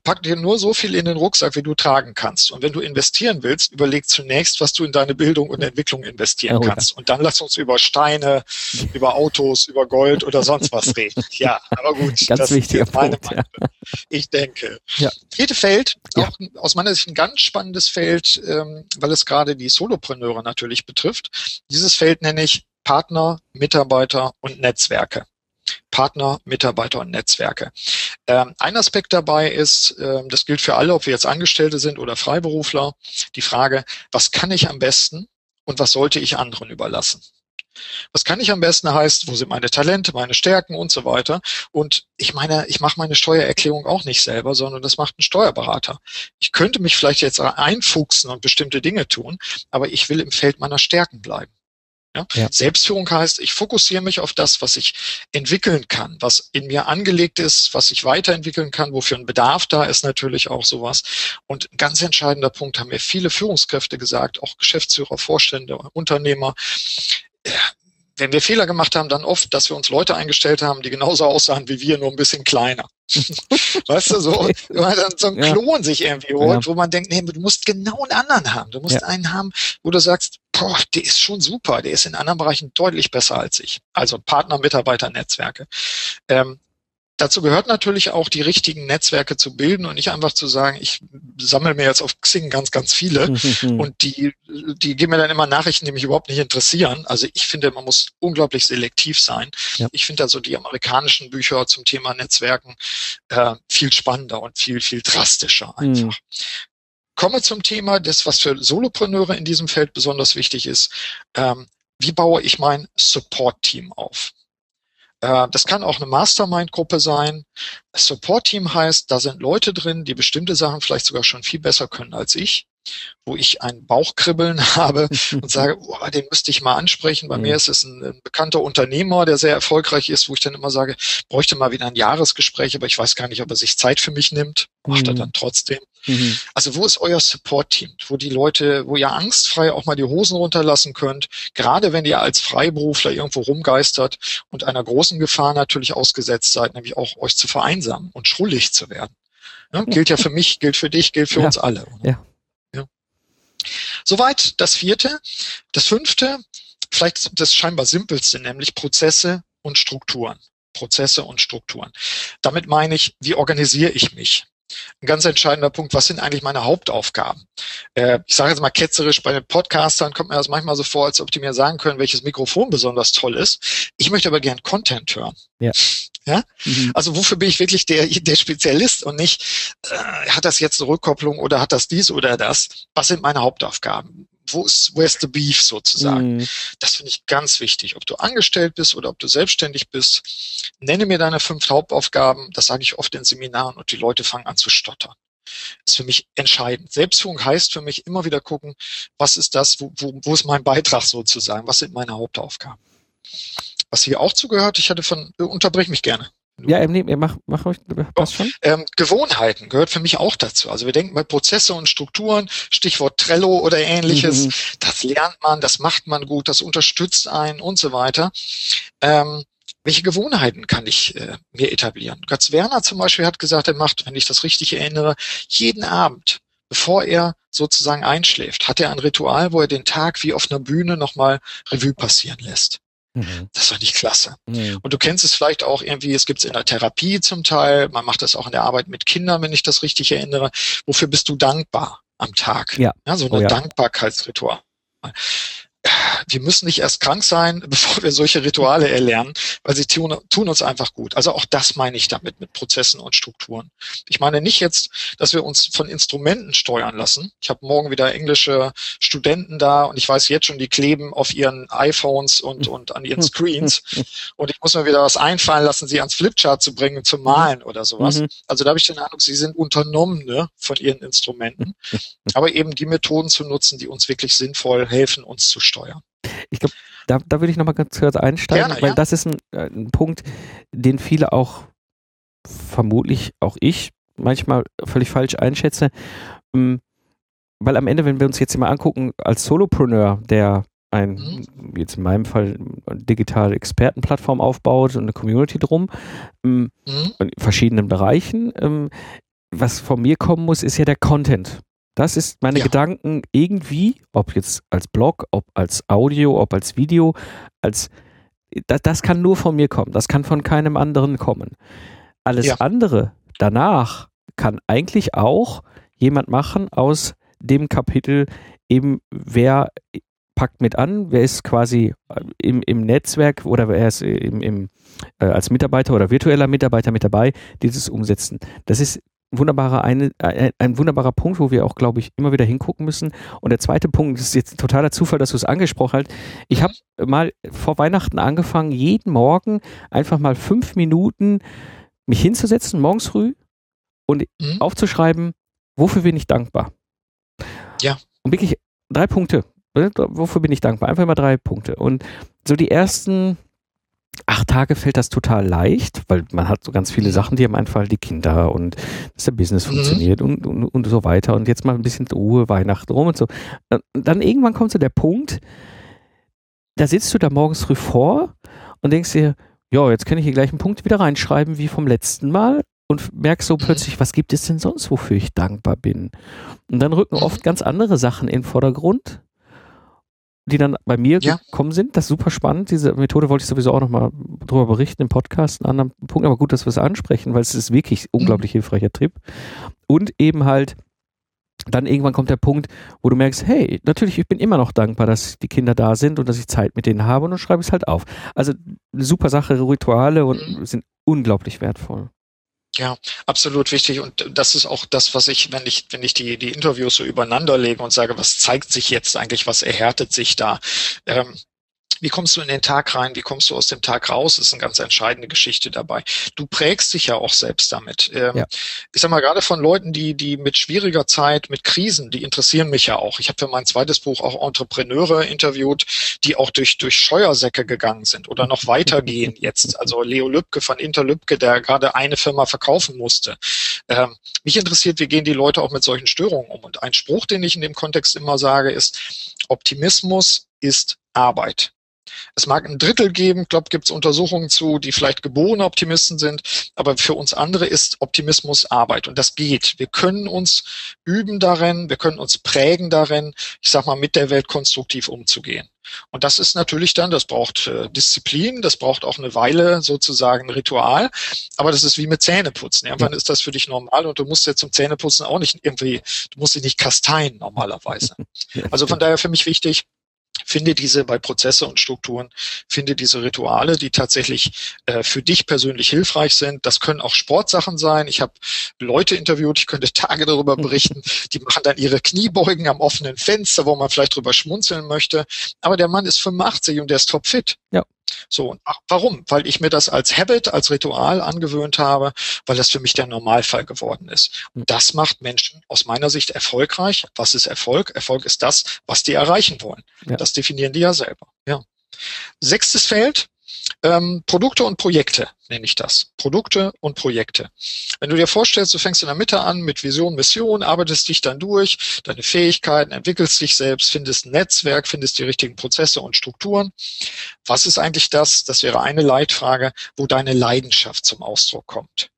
pack dir nur so viel in den Rucksack, wie du tragen kannst. Und wenn du investieren willst, überleg zunächst, was du in deine Bildung und Entwicklung investieren Oh ja. kannst. Und dann lass uns über Steine, über Autos, über Gold oder sonst was reden. Ja, aber gut. Ganz das ist wichtiger jetzt meine Punkt, ja. Meinung. Ich denke. Ja. Vierte Feld, Ja. auch aus meiner Sicht ein ganz spannendes Feld, ähm, weil es gerade die Solopreneure natürlich betrifft. Dieses Feld nenne ich Partner, Mitarbeiter und Netzwerke. Partner, Mitarbeiter und Netzwerke. Ähm, ein Aspekt dabei ist, ähm, das gilt für alle, ob wir jetzt Angestellte sind oder Freiberufler, die Frage, was kann ich am besten und was sollte ich anderen überlassen? Was kann ich am besten heißt, wo sind meine Talente, meine Stärken und so weiter. Und ich meine, ich mache meine Steuererklärung auch nicht selber, sondern das macht ein Steuerberater. Ich könnte mich vielleicht jetzt einfuchsen und bestimmte Dinge tun, aber ich will im Feld meiner Stärken bleiben. Ja? Ja. Selbstführung heißt, ich fokussiere mich auf das, was ich entwickeln kann, was in mir angelegt ist, was ich weiterentwickeln kann, wofür ein Bedarf da ist natürlich auch sowas. Und ein ganz entscheidender Punkt haben mir viele Führungskräfte gesagt, auch Geschäftsführer, Vorstände, Unternehmer. Ja, Wenn wir Fehler gemacht haben, dann oft, dass wir uns Leute eingestellt haben, die genauso aussahen wie wir, nur ein bisschen kleiner. <laughs> weißt du, so, wenn man dann so ein Ja. Klon sich irgendwie holt, wo man denkt, nee, du musst genau einen anderen haben. Du musst Ja. einen haben, wo du sagst, boah, der ist schon super, der ist in anderen Bereichen deutlich besser als ich. Also Partner, Mitarbeiter, Netzwerke. Ähm, dazu gehört natürlich auch, die richtigen Netzwerke zu bilden und nicht einfach zu sagen, ich sammle mir jetzt auf Xing ganz, ganz viele Mhm. <laughs> und die, die geben mir dann immer Nachrichten, die mich überhaupt nicht interessieren. Also ich finde, man muss unglaublich selektiv sein. Ja. Ich finde also die amerikanischen Bücher zum Thema Netzwerken äh, viel spannender und viel, viel drastischer einfach. Komme zum Thema des, was für Solopreneure in diesem Feld besonders wichtig ist. Ähm, wie baue ich mein Support-Team auf? Äh, Das kann auch eine Mastermind-Gruppe sein. Support-Team heißt, da sind Leute drin, die bestimmte Sachen vielleicht sogar schon viel besser können als ich, wo ich ein Bauchkribbeln <laughs> habe <laughs> und sage, boah, den müsste ich mal ansprechen. Bei Mhm. mir ist es ein, ein bekannter Unternehmer, der sehr erfolgreich ist, wo ich dann immer sage, bräuchte mal wieder ein Jahresgespräch, aber ich weiß gar nicht, ob er sich Zeit für mich nimmt. Macht er Mhm. dann trotzdem. Mhm. Also wo ist euer Support-Team, wo die Leute, wo ihr angstfrei auch mal die Hosen runterlassen könnt, gerade wenn ihr als Freiberufler irgendwo rumgeistert und einer großen Gefahr natürlich ausgesetzt seid, nämlich auch euch zu vereinsamen und schrullig zu werden. Ja, gilt ja für mich, gilt für dich, gilt für Ja. uns alle. oder? Ja. Soweit das vierte. Das fünfte, vielleicht das scheinbar simpelste, nämlich Prozesse und Strukturen. Prozesse und Strukturen. Damit meine ich, wie organisiere ich mich? Ein ganz entscheidender Punkt, was sind eigentlich meine Hauptaufgaben? Äh, ich sage jetzt mal ketzerisch, bei den Podcastern kommt mir das manchmal so vor, als ob die mir sagen können, welches Mikrofon besonders toll ist. Ich möchte aber gern Content hören. Ja. Ja? Mhm. Also wofür bin ich wirklich der, der Spezialist und nicht, äh, hat das jetzt eine Rückkopplung oder hat das dies oder das? Was sind meine Hauptaufgaben? Wo ist, where's the beef sozusagen? Mhm. Das finde ich ganz wichtig. Ob du angestellt bist oder ob du selbstständig bist, nenne mir deine fünf Hauptaufgaben. Das sage ich oft in Seminaren und die Leute fangen an zu stottern. Ist für mich entscheidend. Selbstführung heißt für mich immer wieder gucken, was ist das, wo, wo, wo ist mein Beitrag sozusagen? Was sind meine Hauptaufgaben? Was hier auch zugehört, ich hatte von, äh, unterbrich mich gerne. Ja, nee, mach, mach euch, passt schon. Ähm, Gewohnheiten gehört für mich auch dazu. Also wir denken bei Prozesse und Strukturen, Stichwort Trello oder ähnliches, Mhm. das lernt man, das macht man gut, das unterstützt einen und so weiter. Ähm, welche Gewohnheiten kann ich äh, mir etablieren? Götz Werner zum Beispiel hat gesagt, er macht, wenn ich das richtig erinnere, jeden Abend, bevor er sozusagen einschläft, hat er ein Ritual, wo er den Tag wie auf einer Bühne nochmal Revue passieren lässt. Mhm. Das fand ich klasse. Mhm. Und du kennst es vielleicht auch irgendwie, es gibt es in der Therapie zum Teil, man macht das auch in der Arbeit mit Kindern, wenn ich das richtig erinnere. Wofür bist du dankbar am Tag? Ja. so eine Oh ja. Dankbarkeitsritual. Wir müssen nicht erst krank sein, <laughs> bevor wir solche Rituale erlernen, weil sie tun, tun uns einfach gut. Also auch das meine ich damit mit Prozessen und Strukturen. Ich meine nicht jetzt, dass wir uns von Instrumenten steuern lassen. Ich habe morgen wieder englische Studenten da und ich weiß jetzt schon, die kleben auf ihren iPhones und, <laughs> und an ihren Screens. Und ich muss mir wieder was einfallen lassen, sie ans Flipchart zu bringen, zu malen oder sowas. Mhm. Also da habe ich den Eindruck, sie sind unternommen ne, von ihren Instrumenten, <laughs> aber eben die Methoden zu nutzen, die uns wirklich sinnvoll helfen, uns zu steuern. Da, da würde ich nochmal ganz kurz einsteigen, Gerne, weil ja. das ist ein, äh, ein Punkt, den viele auch, vermutlich auch ich, manchmal völlig falsch einschätze. Ähm, Weil am Ende, wenn wir uns jetzt mal angucken, als Solopreneur, der ein, jetzt in meinem Fall, eine digitale Expertenplattform aufbaut und eine Community drum, ähm, Mhm. in verschiedenen Bereichen. Ähm, was von mir kommen muss, ist ja der Content. Das ist meine Ja. Gedanken irgendwie, ob jetzt als Blog, ob als Audio, ob als Video, als das, das kann nur von mir kommen. Das kann von keinem anderen kommen. Alles Ja. andere danach kann eigentlich auch jemand machen aus dem Kapitel eben, wer packt mit an, wer ist quasi äh, im, im Netzwerk oder wer ist im, im, äh, als Mitarbeiter oder virtueller Mitarbeiter mit dabei, dieses umsetzen. Das ist wunderbarer, eine, ein, ein wunderbarer Punkt, wo wir auch, glaube ich, immer wieder hingucken müssen. Und der zweite Punkt, das ist jetzt ein totaler Zufall, dass du es angesprochen hast. Ich habe mal vor Weihnachten angefangen, jeden Morgen einfach mal fünf Minuten mich hinzusetzen, morgens früh, und Mhm. aufzuschreiben, wofür bin ich dankbar. Ja. Und wirklich drei Punkte. Ne? Wofür bin ich dankbar? Einfach immer drei Punkte. Und so die ersten acht Tage fällt das total leicht, weil man hat so ganz viele. Sachen, die einem einfallen, die Kinder und dass der Business Mhm. funktioniert und, und, und so weiter. Und jetzt mal ein bisschen Ruhe, Weihnachten rum und so. Und dann irgendwann kommt so der Punkt, da sitzt du da morgens früh vor und denkst dir, ja, jetzt kann ich hier gleich einen Punkt wieder reinschreiben wie vom letzten Mal und merkst so Mhm. plötzlich, was gibt es denn sonst, wofür ich dankbar bin? Und dann rücken Mhm. oft ganz andere Sachen in den Vordergrund, die dann bei mir Ja. gekommen sind. Das ist super spannend. Diese Methode wollte ich sowieso auch nochmal drüber berichten im Podcast, einen anderen Punkt, aber gut, dass wir es ansprechen, weil es ist wirklich Mhm. unglaublich hilfreicher Tipp. Und eben halt, dann irgendwann kommt der Punkt, wo du merkst, hey, natürlich, ich bin immer noch dankbar, dass die Kinder da sind und dass ich Zeit mit denen habe und dann schreibe ich es halt auf. Also eine super Sache, Rituale und Mhm. sind unglaublich wertvoll. Absolut wichtig und das ist auch das, was ich, wenn ich, wenn ich die, die Interviews so übereinander lege und sage, was zeigt sich jetzt eigentlich, was erhärtet sich da? Ähm, wie kommst du in den Tag rein? Wie kommst du aus dem Tag raus? Ist eine ganz entscheidende Geschichte dabei. Du prägst dich ja auch selbst damit. Ähm, Ja. Ich sag mal, gerade von Leuten, die, die mit schwieriger Zeit, mit Krisen, die interessieren mich ja auch. Ich habe für mein zweites Buch auch Entrepreneure interviewt, die auch durch, durch Scheuersäcke gegangen sind oder noch weitergehen <laughs> jetzt. Also Leo Lübcke von Interlübcke, der gerade eine Firma verkaufen musste. Ähm, mich interessiert, wie gehen die Leute auch mit solchen Störungen um? Und ein Spruch, den ich in dem Kontext immer sage, ist, Optimismus ist Arbeit. Es mag ein Drittel geben, ich glaube, gibt es Untersuchungen zu, die vielleicht geborene Optimisten sind, aber für uns andere ist Optimismus Arbeit und das geht. Wir können uns üben darin, wir können uns prägen darin, ich sag mal, mit der Welt konstruktiv umzugehen. Und das ist natürlich dann, das braucht äh, Disziplin, das braucht auch eine Weile sozusagen Ritual, aber das ist wie mit Zähneputzen. Irgendwann ist das für dich normal und du musst jetzt zum Zähneputzen auch nicht irgendwie, du musst dich nicht kasteien normalerweise. <laughs> Also von daher für mich wichtig, finde diese bei Prozesse und Strukturen, finde diese Rituale, die tatsächlich äh, für dich persönlich hilfreich sind. Das können auch Sportsachen sein. Ich habe Leute interviewt, ich könnte Tage darüber berichten, die machen dann ihre Kniebeugen am offenen Fenster, wo man vielleicht drüber schmunzeln möchte. Aber der Mann ist 85 und der ist topfit. Ja. So, und ach, warum? Weil ich mir das als Habit, als Ritual angewöhnt habe, weil das für mich der Normalfall geworden ist. Und das macht Menschen aus meiner Sicht erfolgreich. Was ist Erfolg? Erfolg ist das, was die erreichen wollen. Ja. Das definieren die ja selber. Ja. Sechstes Feld, Ähm, Produkte und Projekte nenne ich das. Produkte und Projekte. Wenn du dir vorstellst, du fängst in der Mitte an mit Vision, Mission, arbeitest dich dann durch, deine Fähigkeiten, entwickelst dich selbst, findest ein Netzwerk, findest die richtigen Prozesse und Strukturen. Was ist eigentlich das? Das wäre eine Leitfrage, wo deine Leidenschaft zum Ausdruck kommt.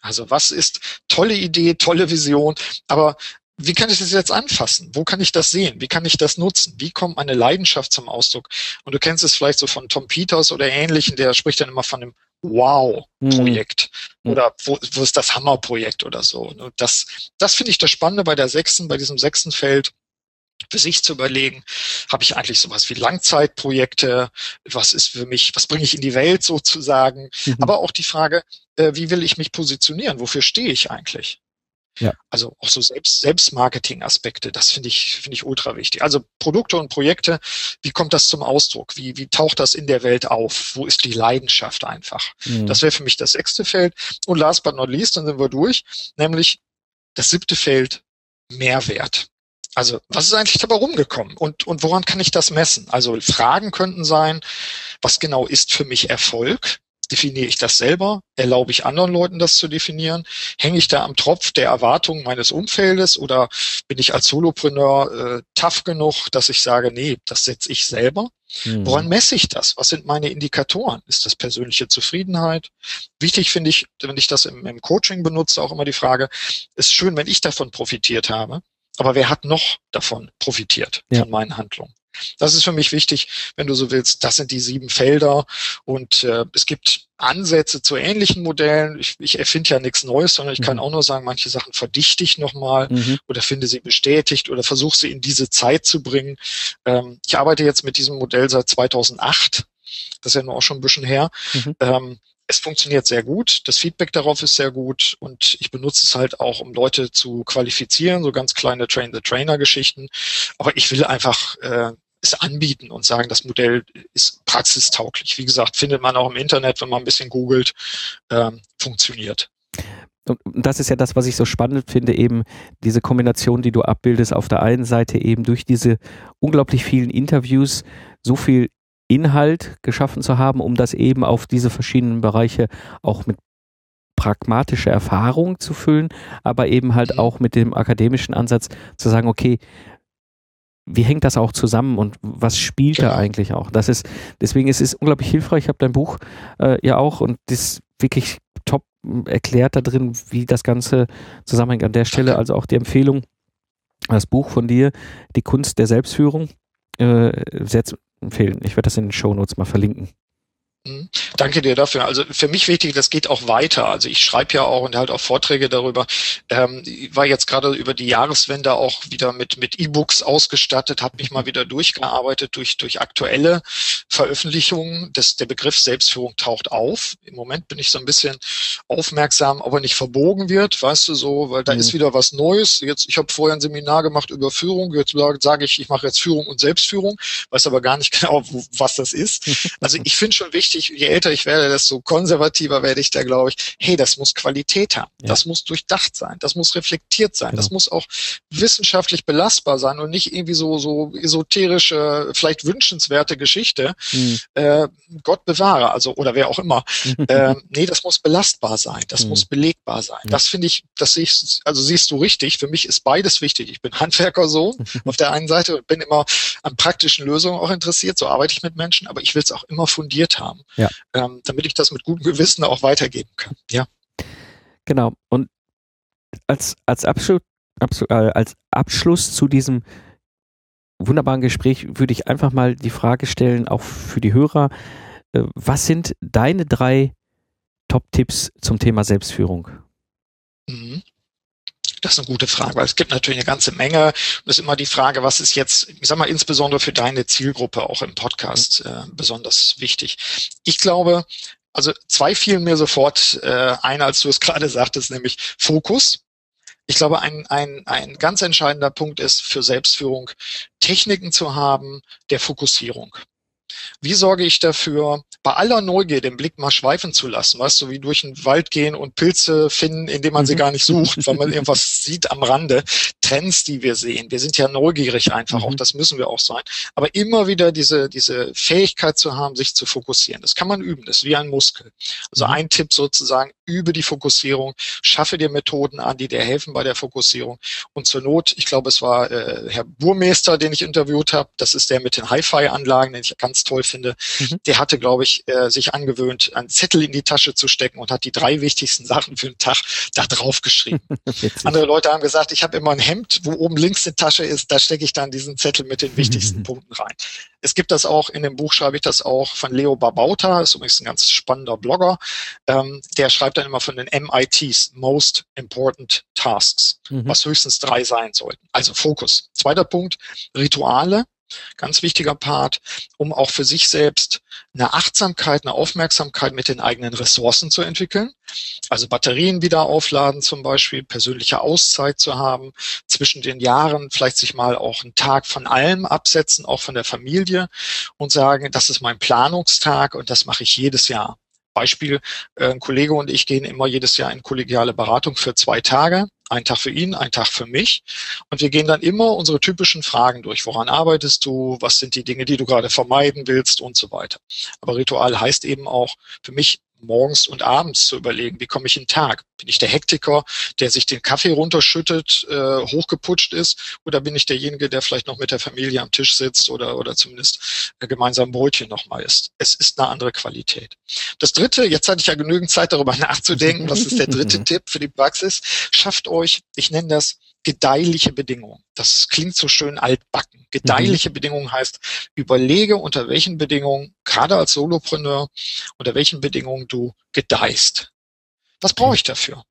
Also was ist tolle Idee, tolle Vision, aber wie kann ich das jetzt anfassen? Wo kann ich das sehen? Wie kann ich das nutzen? Wie kommt meine Leidenschaft zum Ausdruck? Und du kennst es vielleicht so von Tom Peters oder ähnlichen, der spricht dann immer von einem Wow-Projekt Mhm. oder wo, wo ist das Hammer-Projekt oder so. Und das, das finde ich das Spannende bei der sechsten, bei diesem sechsten Feld, für sich zu überlegen, habe ich eigentlich sowas wie Langzeitprojekte, was ist für mich, was bringe ich in die Welt sozusagen, Mhm. aber auch die Frage, äh, wie will ich mich positionieren, wofür stehe ich eigentlich? Ja. Also auch so Selbst, Selbstmarketing-Aspekte, das finde ich, finde ich ultra wichtig. Also Produkte und Projekte, wie kommt das zum Ausdruck? Wie, wie taucht das in der Welt auf? Wo ist die Leidenschaft einfach? Mhm. Das wäre für mich das sechste Feld. Und last but not least, dann sind wir durch, nämlich das siebte Feld, Mehrwert. Also, was ist eigentlich dabei rumgekommen und, und woran kann ich das messen? Also, Fragen könnten sein, was genau ist für mich Erfolg? Definiere ich das selber? Erlaube ich anderen Leuten das zu definieren? Hänge ich da am Tropf der Erwartungen meines Umfeldes oder bin ich als Solopreneur äh, tough genug, dass ich sage, nee, das setze ich selber? Mhm. Woran messe ich das? Was sind meine Indikatoren? Ist das persönliche Zufriedenheit? Wichtig finde ich, wenn ich das im, im Coaching benutze, auch immer die Frage, ist schön, wenn ich davon profitiert habe, aber wer hat noch davon profitiert Ja. von meinen Handlungen? Das ist für mich wichtig, wenn du so willst. Das sind die sieben Felder und äh, es gibt Ansätze zu ähnlichen Modellen. Ich, ich erfinde ja nichts Neues, sondern ich kann Mhm. auch nur sagen, manche Sachen verdichte ich nochmal Mhm. oder finde sie bestätigt oder versuche sie in diese Zeit zu bringen. Ähm, ich arbeite jetzt mit diesem Modell seit 2008. Das ist ja nur auch schon ein bisschen her. Mhm. Ähm, es funktioniert sehr gut. Das Feedback darauf ist sehr gut und ich benutze es halt auch, um Leute zu qualifizieren, so ganz kleine Train-the-Trainer-Geschichten. Aber ich will einfach äh, es anbieten und sagen, das Modell ist praxistauglich. Wie gesagt, findet man auch im Internet, wenn man ein bisschen googelt, ähm, funktioniert. Und das ist ja das, was ich so spannend finde, eben diese Kombination, die du abbildest, auf der einen Seite eben durch diese unglaublich vielen Interviews so viel Inhalt geschaffen zu haben, um das eben auf diese verschiedenen Bereiche auch mit pragmatischer Erfahrung zu füllen, aber eben halt auch mit dem akademischen Ansatz zu sagen, okay, wie hängt das auch zusammen und was spielt da eigentlich auch? Das ist, deswegen ist es unglaublich hilfreich. Ich habe dein Buch äh, ja auch und das wirklich top erklärt da drin, wie das Ganze zusammenhängt. An der Stelle also auch die Empfehlung, das Buch von dir, Die Kunst der Selbstführung, äh, empfehlen. Ich werde das in den Shownotes mal verlinken. Mhm. Danke dir dafür. Also für mich wichtig, das geht auch weiter. Also ich schreibe ja auch und halt auch Vorträge darüber. Ähm, ich war jetzt gerade über die Jahreswende auch wieder mit mit E-Books ausgestattet, habe mich mal wieder durchgearbeitet durch durch aktuelle Veröffentlichungen. Das, der Begriff Selbstführung taucht auf. Im Moment bin ich so ein bisschen aufmerksam, ob er nicht verbogen wird, weißt du so, weil da Mhm. ist wieder was Neues. Jetzt, ich habe vorher ein Seminar gemacht über Führung. Jetzt sage ich, ich mache jetzt Führung und Selbstführung, weiß aber gar nicht <laughs> genau, wo, was das ist. Also ich finde schon wichtig, je älter ich werde, desto konservativer werde ich da, glaube ich. Hey, das muss Qualität haben. Ja. Das muss durchdacht sein. Das muss reflektiert sein. Das Genau. muss auch wissenschaftlich belastbar sein und nicht irgendwie so, so esoterische, vielleicht wünschenswerte Geschichte. Mhm. Äh, Gott bewahre, also, oder wer auch immer. <laughs> äh, nee, das muss belastbar sein. Das Mhm. muss belegbar sein. Ja. Das finde ich, das sehe ich, also siehst du richtig. Für mich ist beides wichtig. Ich bin Handwerkersohn <laughs> auf der einen Seite und bin immer an praktischen Lösungen auch interessiert. So arbeite ich mit Menschen, aber ich will es auch immer fundiert haben, Ja. ähm, damit ich das mit gutem Gewissen auch weitergeben kann. Ja. Genau. Und als, als, Abschluss, Abschlu- äh, als Abschluss zu diesem wunderbaren Gespräch würde ich einfach mal die Frage stellen, auch für die Hörer, äh, was sind deine drei Top-Tipps zum Thema Selbstführung? Mhm. Das ist eine gute Frage, weil es gibt natürlich eine ganze Menge. Und es ist immer die Frage, was ist jetzt, ich sag mal, insbesondere für deine Zielgruppe auch im Podcast äh, besonders wichtig. Ich glaube, also zwei fielen mir sofort äh, ein, als du es <laughs> gerade sagtest, nämlich Fokus. Ich glaube, ein, ein, ein ganz entscheidender Punkt ist für Selbstführung, Techniken zu haben der Fokussierung. Wie sorge ich dafür, bei aller Neugier den Blick mal schweifen zu lassen, weißt du, wie durch den Wald gehen und Pilze finden, indem man sie Mhm. gar nicht sucht, weil man irgendwas <laughs> sieht am Rande. Trends, die wir sehen. Wir sind ja neugierig einfach, Mhm. auch das müssen wir auch sein. Aber immer wieder diese, diese Fähigkeit zu haben, sich zu fokussieren. Das kann man üben, das ist wie ein Muskel. Also Mhm. ein Tipp sozusagen, übe die Fokussierung, schaffe dir Methoden an, die dir helfen bei der Fokussierung. Und zur Not, ich glaube, es war äh, Herr Burmeister, den ich interviewt habe, das ist der mit den Hi-Fi-Anlagen, den ich ganz toll finde, Mhm. der hatte, glaube ich, äh, sich angewöhnt, einen Zettel in die Tasche zu stecken und hat die drei wichtigsten Sachen für den Tag da drauf geschrieben. <laughs> Andere Leute haben gesagt, ich habe immer ein Hemd, wo oben links eine Tasche ist, da stecke ich dann diesen Zettel mit den wichtigsten <laughs> Punkten rein. Es gibt das auch, in dem Buch schreibe ich das auch von Leo Babauta, ist übrigens ein ganz spannender Blogger. Ähm, der schreibt dann immer von den MITs, Most Important Tasks, Mhm. was höchstens drei sein sollten. Also Fokus. Zweiter Punkt, Rituale. Ganz wichtiger Part, um auch für sich selbst eine Achtsamkeit, eine Aufmerksamkeit mit den eigenen Ressourcen zu entwickeln. Also Batterien wieder aufladen zum Beispiel, persönliche Auszeit zu haben, zwischen den Jahren vielleicht sich mal auch einen Tag von allem absetzen, auch von der Familie und sagen, das ist mein Planungstag und das mache ich jedes Jahr. Beispiel, äh, ein Kollege und ich gehen immer jedes Jahr in kollegiale Beratung für zwei Tage. Ein Tag für ihn, ein Tag für mich. Und wir gehen dann immer unsere typischen Fragen durch. Woran arbeitest du? Was sind die Dinge, die du gerade vermeiden willst? Und so weiter. Aber Ritual heißt eben auch für mich morgens und abends zu überlegen, wie komme ich in den Tag? Bin ich der Hektiker, der sich den Kaffee runterschüttet, äh, hochgeputscht ist? Oder bin ich derjenige, der vielleicht noch mit der Familie am Tisch sitzt oder, oder zumindest äh, gemeinsam Brötchen nochmal isst? Es ist eine andere Qualität. Das dritte, jetzt hatte ich ja genügend Zeit darüber <laughs> nachzudenken, was ist der dritte <laughs> Tipp für die Praxis? Schafft euch, ich nenne das gedeihliche Bedingungen. Das klingt so schön altbacken. Gedeihliche Bedingungen heißt, überlege unter welchen Bedingungen, gerade als Solopreneur, unter welchen Bedingungen du gedeihst. Was brauche ich dafür?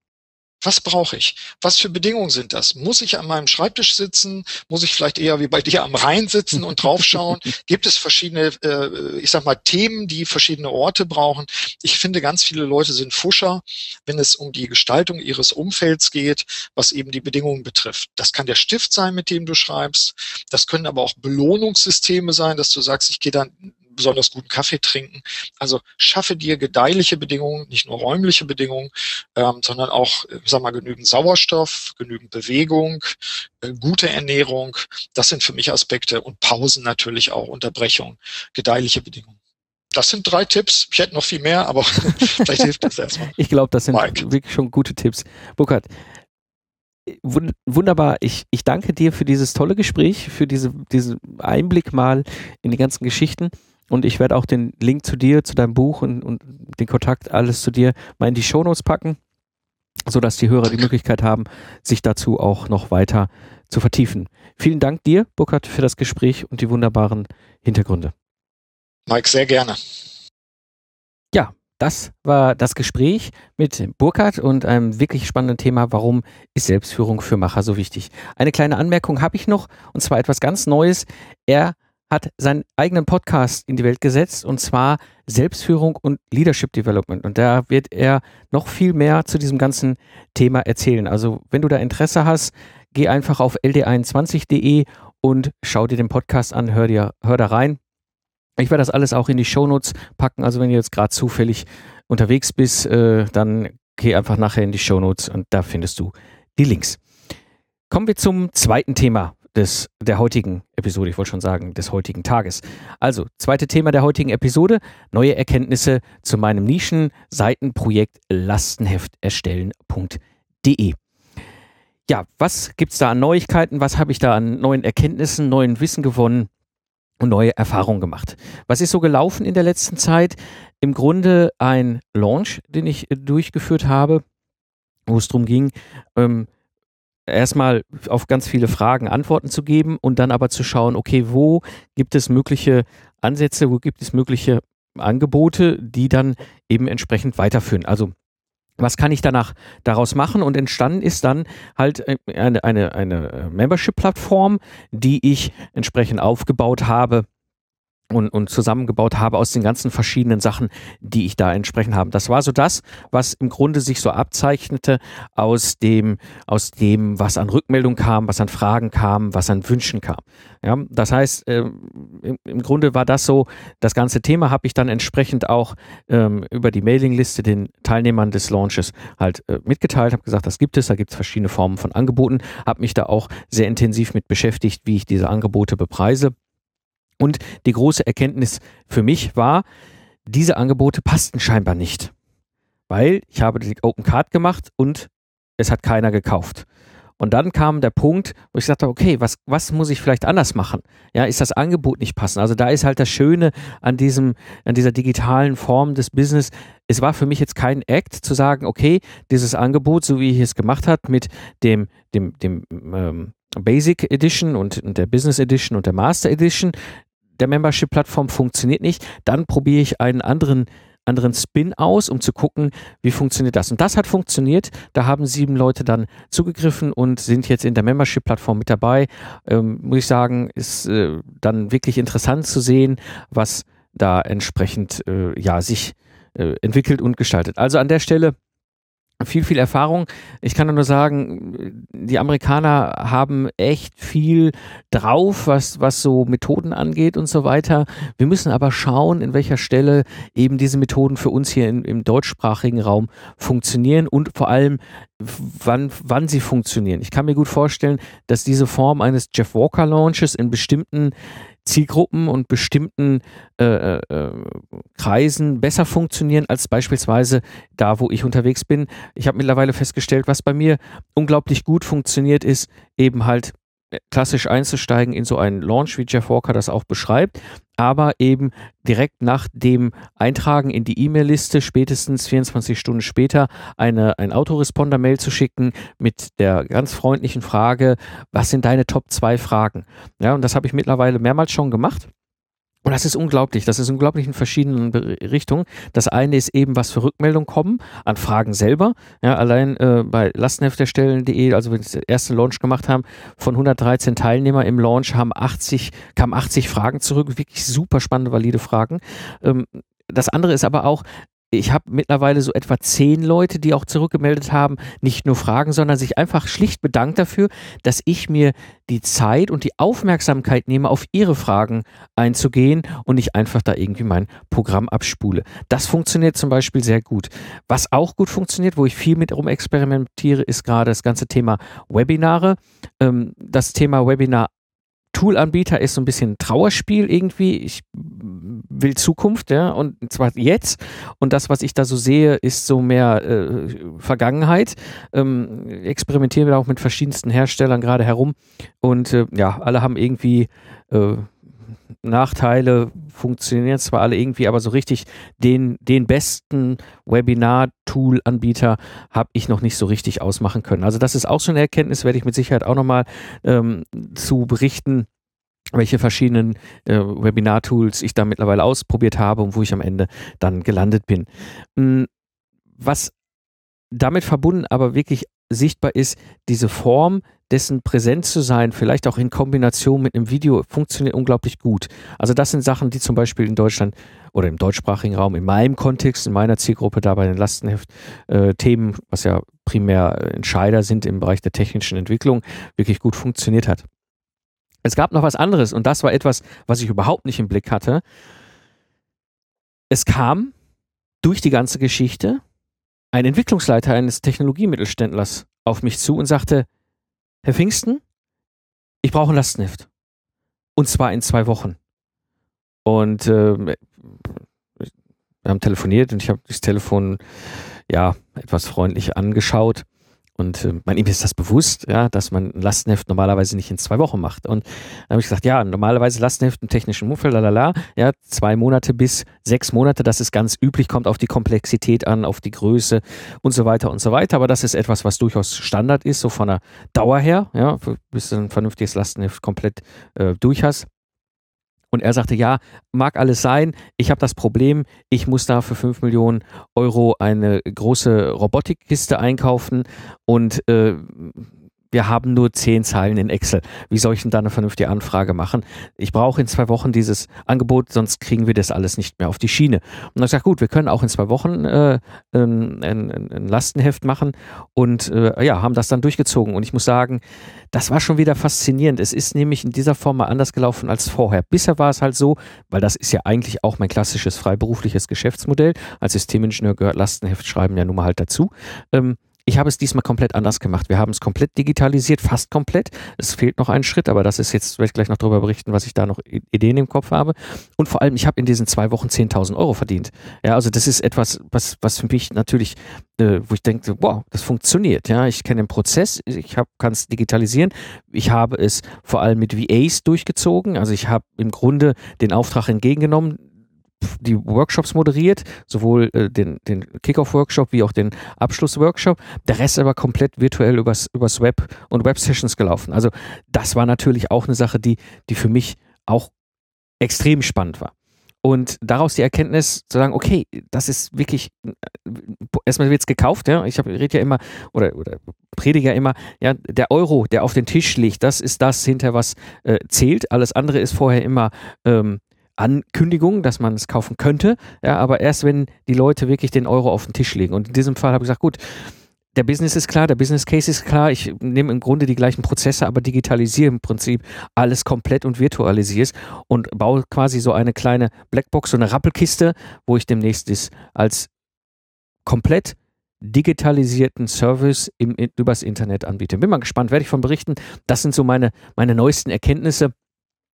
Was brauche ich? Was für Bedingungen sind das? Muss ich an meinem Schreibtisch sitzen? Muss ich vielleicht eher wie bei dir am Rhein sitzen und draufschauen? <laughs> Gibt es verschiedene, äh, ich sag mal, Themen, die verschiedene Orte brauchen? Ich finde, ganz viele Leute sind Fuscher, wenn es um die Gestaltung ihres Umfelds geht, was eben die Bedingungen betrifft. Das kann der Stift sein, mit dem du schreibst. Das können aber auch Belohnungssysteme sein, dass du sagst, ich gehe dann besonders guten Kaffee trinken. Also schaffe dir gedeihliche Bedingungen, nicht nur räumliche Bedingungen, ähm, sondern auch, sag mal, genügend Sauerstoff, genügend Bewegung, äh, gute Ernährung. Das sind für mich Aspekte und Pausen natürlich auch, Unterbrechung, gedeihliche Bedingungen. Das sind drei Tipps. Ich hätte noch viel mehr, aber <laughs> vielleicht hilft das erstmal. Ich glaube, das sind Mike. wirklich schon gute Tipps. Burkhard, wun- wunderbar. Ich, ich danke dir für dieses tolle Gespräch, für diese, diesen Einblick mal in die ganzen Geschichten. Und ich werde auch den Link zu dir, zu deinem Buch und, und den Kontakt, alles zu dir mal in die Shownotes packen, sodass die Hörer die Möglichkeit haben, sich dazu auch noch weiter zu vertiefen. Vielen Dank dir, Burkhard, für das Gespräch und die wunderbaren Hintergründe. Mike, sehr gerne. Ja, das war das Gespräch mit Burkhard und einem wirklich spannenden Thema, warum ist Selbstführung für Macher so wichtig. Eine kleine Anmerkung habe ich noch, und zwar etwas ganz Neues. Er hat seinen eigenen Podcast in die Welt gesetzt, und zwar Selbstführung und Leadership Development. Und da wird er noch viel mehr zu diesem ganzen Thema erzählen. Also wenn du da Interesse hast, geh einfach auf ld21.de und schau dir den Podcast an, hör, dir, hör da rein. Ich werde das alles auch in die Shownotes packen. Also wenn du jetzt gerade zufällig unterwegs bist, äh, dann geh einfach nachher in die Shownotes und da findest du die Links. Kommen wir zum zweiten Thema des, der heutigen Episode, ich wollte schon sagen, des heutigen Tages. Also, zweite Thema der heutigen Episode, neue Erkenntnisse zu meinem Nischen-Seitenprojekt lastenhefterstellen.de. Ja, was gibt's da an Neuigkeiten? Was habe ich da an neuen Erkenntnissen, neuen Wissen gewonnen? und neue Erfahrungen gemacht. Was ist so gelaufen in der letzten Zeit? Im Grunde ein Launch, den ich äh, durchgeführt habe, wo es darum ging, ähm, erstmal auf ganz viele Fragen Antworten zu geben und dann aber zu schauen, okay, wo gibt es mögliche Ansätze, wo gibt es mögliche Angebote, die dann eben entsprechend weiterführen. Also was kann ich danach daraus machen? Und entstanden ist dann halt äh, eine, eine, eine Membership-Plattform, die ich entsprechend aufgebaut habe und, und zusammengebaut habe aus den ganzen verschiedenen Sachen, die ich da entsprechend habe. Das war so das, was im Grunde sich so abzeichnete aus dem, aus dem, was an Rückmeldung kam, was an Fragen kam, was an Wünschen kam. Ja, das heißt, äh, im, im, Grunde war das so, das ganze Thema habe ich dann entsprechend auch ähm, über die Mailingliste den Teilnehmern des Launches halt äh, mitgeteilt, habe gesagt, das gibt es, da gibt es verschiedene Formen von Angeboten, habe mich da auch sehr intensiv mit beschäftigt, wie ich diese Angebote bepreise und die große Erkenntnis für mich war, diese Angebote passten scheinbar nicht. Weil ich habe die Open Card gemacht und es hat keiner gekauft. Und dann kam der Punkt, wo ich sagte, okay, was, was muss ich vielleicht anders machen? Ja, ist das Angebot nicht passend? Also da ist halt das Schöne an diesem, an dieser digitalen Form des Business. Es war für mich jetzt kein Act zu sagen, okay, dieses Angebot, so wie ich es gemacht hat, mit dem, dem, dem ähm, Basic Edition und der Business Edition und der Master Edition, der Membership-Plattform funktioniert nicht, dann probiere ich einen anderen anderen Spin aus, um zu gucken, wie funktioniert das. Und das hat funktioniert. Da haben sieben Leute dann zugegriffen und sind jetzt in der Membership-Plattform mit dabei. Ähm, muss ich sagen, ist äh, dann wirklich interessant zu sehen, was da entsprechend äh, ja sich äh, entwickelt und gestaltet. Also an der Stelle viel, viel Erfahrung. Ich kann nur sagen, die Amerikaner haben echt viel drauf, was, was so Methoden angeht und so weiter. Wir müssen aber schauen, in welcher Stelle eben diese Methoden für uns hier in, im deutschsprachigen Raum funktionieren und vor allem, wann, wann sie funktionieren. Ich kann mir gut vorstellen, dass diese Form eines Jeff Walker Launches in bestimmten Zielgruppen und bestimmten äh, äh, äh, Kreisen besser funktionieren als beispielsweise da, wo ich unterwegs bin. Ich habe mittlerweile festgestellt, was bei mir unglaublich gut funktioniert, ist eben halt klassisch einzusteigen in so einen Launch, wie Jeff Walker das auch beschreibt, aber eben direkt nach dem Eintragen in die E-Mail-Liste, spätestens 24 Stunden später, eine, ein Autoresponder-Mail zu schicken mit der ganz freundlichen Frage, was sind deine Top 2 Fragen? Ja, und das habe ich mittlerweile mehrmals schon gemacht. Und das ist unglaublich. Das ist unglaublich in verschiedenen Richtungen. Das eine ist eben, was für Rückmeldungen kommen an Fragen selber. Ja, allein äh, bei lastenhefterstellen.de, also wenn wir den ersten Launch gemacht haben, von 113 Teilnehmer im Launch haben 80, kamen 80 Fragen zurück. Wirklich super spannende, valide Fragen. Ähm, das andere ist aber auch, ich habe mittlerweile so etwa zehn Leute, die auch zurückgemeldet haben, nicht nur Fragen, sondern sich einfach schlicht bedankt dafür, dass ich mir die Zeit und die Aufmerksamkeit nehme, auf ihre Fragen einzugehen und nicht einfach da irgendwie mein Programm abspule. Das funktioniert zum Beispiel sehr gut. Was auch gut funktioniert, wo ich viel mit rumexperimentiere, ist gerade das ganze Thema Webinare. Ähm, das Thema Webinar Tool-Anbieter ist so ein bisschen ein Trauerspiel irgendwie. Ich will Zukunft, ja, und zwar jetzt. Und das, was ich da so sehe, ist so mehr äh, Vergangenheit. Ähm, experimentieren wir auch mit verschiedensten Herstellern gerade herum. Und äh, ja, alle haben irgendwie äh, Nachteile, funktionieren zwar alle irgendwie, aber so richtig den, den besten Webinar-Tool-Anbieter habe ich noch nicht so richtig ausmachen können. Also das ist auch so eine Erkenntnis, werde ich mit Sicherheit auch nochmal ähm, zu berichten welche verschiedenen äh, Webinar-Tools ich da mittlerweile ausprobiert habe und wo ich am Ende dann gelandet bin. Mm, was damit verbunden aber wirklich sichtbar ist, diese Form dessen präsent zu sein, vielleicht auch in Kombination mit einem Video, funktioniert unglaublich gut. Also das sind Sachen, die zum Beispiel in Deutschland oder im deutschsprachigen Raum, in meinem Kontext, in meiner Zielgruppe, da bei den Lastenheft-Themen, äh, was ja primär Entscheider sind im Bereich der technischen Entwicklung, wirklich gut funktioniert hat. Es gab noch was anderes und das war etwas, was ich überhaupt nicht im Blick hatte. Es kam durch die ganze Geschichte ein Entwicklungsleiter eines Technologiemittelständlers auf mich zu und sagte, Herr Pfingsten, ich brauche ein Lastenheft. Und zwar in zwei Wochen. Und äh, wir haben telefoniert und ich habe das Telefon ja etwas freundlich angeschaut und äh, man, ihm ist das bewusst, ja, dass man ein Lastenheft normalerweise nicht in zwei Wochen macht. Und dann habe ich gesagt, ja, normalerweise Lastenheft im technischen Muffel, lalala, ja, zwei Monate bis sechs Monate, das ist ganz üblich, kommt auf die Komplexität an, auf die Größe und so weiter und so weiter. Aber das ist etwas, was durchaus Standard ist, so von der Dauer her, ja, bis du ein vernünftiges Lastenheft komplett äh, durch hast. Und er sagte, ja, mag alles sein, ich habe das Problem, ich muss da für 5 Millionen Euro eine große Robotikkiste einkaufen und äh, wir haben nur zehn Zeilen in Excel. Wie soll ich denn da eine vernünftige Anfrage machen? Ich brauche in zwei Wochen dieses Angebot, sonst kriegen wir das alles nicht mehr auf die Schiene. Und dann gesagt, gut, wir können auch in zwei Wochen äh, ein, ein, ein, Lastenheft machen und äh, ja, haben das dann durchgezogen. Und ich muss sagen, das war schon wieder faszinierend. Es ist nämlich in dieser Form mal anders gelaufen als vorher. Bisher war es halt so, weil das ist ja eigentlich auch mein klassisches freiberufliches Geschäftsmodell. Als Systemingenieur gehört Lastenheft schreiben ja nun mal halt dazu. Ähm, ich habe es diesmal komplett anders gemacht. Wir haben es komplett digitalisiert, fast komplett. Es fehlt noch ein Schritt, aber das ist jetzt, werde ich gleich noch darüber berichten, was ich da noch Ideen im Kopf habe. Und vor allem, ich habe in diesen zwei Wochen 10.000 Euro verdient. Ja, also das ist etwas, was, was für mich natürlich, äh, wo ich denke, wow, das funktioniert. Ja, ich kenne den Prozess, ich kann es digitalisieren. Ich habe es vor allem mit VAs durchgezogen. Also ich habe im Grunde den Auftrag entgegengenommen, die Workshops moderiert, sowohl äh, den, den Kickoff-Workshop wie auch den Abschluss-Workshop. Der Rest aber komplett virtuell übers, übers Web und Web-Sessions gelaufen. Also das war natürlich auch eine Sache, die, die für mich auch extrem spannend war. Und daraus die Erkenntnis zu sagen, okay, das ist wirklich, äh, erstmal wird es gekauft, ja. Ich rede ja immer oder, oder predige ja immer, ja, der Euro, der auf den Tisch liegt, das ist das hinter was äh, zählt. Alles andere ist vorher immer ähm, Ankündigung, dass man es kaufen könnte, ja, aber erst wenn die Leute wirklich den Euro auf den Tisch legen. Und in diesem Fall habe ich gesagt, gut, der Business ist klar, der Business Case ist klar, ich nehme im Grunde die gleichen Prozesse, aber digitalisiere im Prinzip alles komplett und virtualisiere es und baue quasi so eine kleine Blackbox, so eine Rappelkiste, wo ich demnächst ist, als komplett digitalisierten Service im, übers Internet anbiete. Bin mal gespannt, werde ich von berichten. Das sind so meine, meine neuesten Erkenntnisse.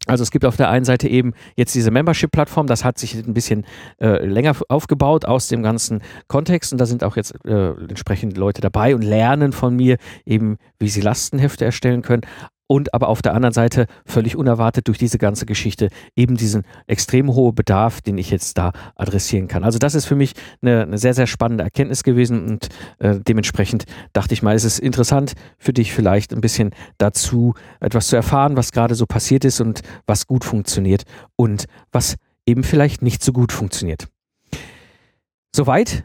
Also es gibt auf der einen Seite eben jetzt diese Membership-Plattform, das hat sich ein bisschen äh, länger aufgebaut aus dem ganzen Kontext und da sind auch jetzt äh, entsprechend Leute dabei und lernen von mir eben, wie sie Lastenhefte erstellen können und aber auf der anderen Seite völlig unerwartet durch diese ganze Geschichte eben diesen extrem hohen Bedarf, den ich jetzt da adressieren kann. Also das ist für mich eine, eine sehr, sehr spannende Erkenntnis gewesen und äh, dementsprechend dachte ich mal, es ist interessant für dich vielleicht ein bisschen dazu etwas zu erfahren, was gerade so passiert ist und was gut funktioniert und was eben vielleicht nicht so gut funktioniert. Soweit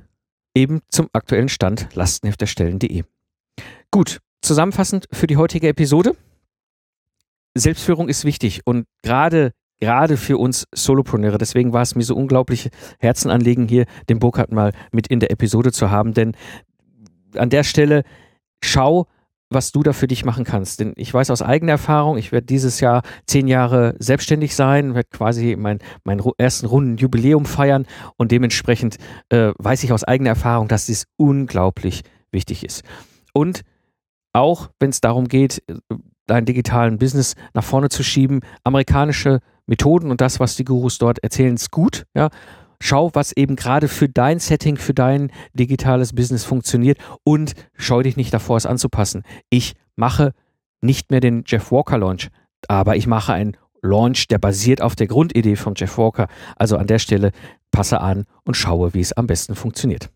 eben zum aktuellen Stand lastenhefterstellen.de. Gut, zusammenfassend für die heutige Episode. Selbstführung ist wichtig und gerade gerade für uns Solopreneure. Deswegen war es mir so unglaublich Herzenanliegen, hier den Burkhardt mal mit in der Episode zu haben. Denn an der Stelle schau, was du da für dich machen kannst. Denn ich weiß aus eigener Erfahrung, ich werde dieses Jahr zehn Jahre selbstständig sein, werde quasi mein, meinen ersten runden Jubiläum feiern und dementsprechend äh, weiß ich aus eigener Erfahrung, dass dies unglaublich wichtig ist. Und auch wenn es darum geht, deinen digitalen Business nach vorne zu schieben. Amerikanische Methoden und das, was die Gurus dort erzählen, ist gut. Ja. Schau, was eben gerade für dein Setting, für dein digitales Business funktioniert und scheu dich nicht davor, es anzupassen. Ich mache nicht mehr den Jeff Walker Launch, aber ich mache einen Launch, der basiert auf der Grundidee von Jeff Walker. Also an der Stelle passe an und schaue, wie es am besten funktioniert.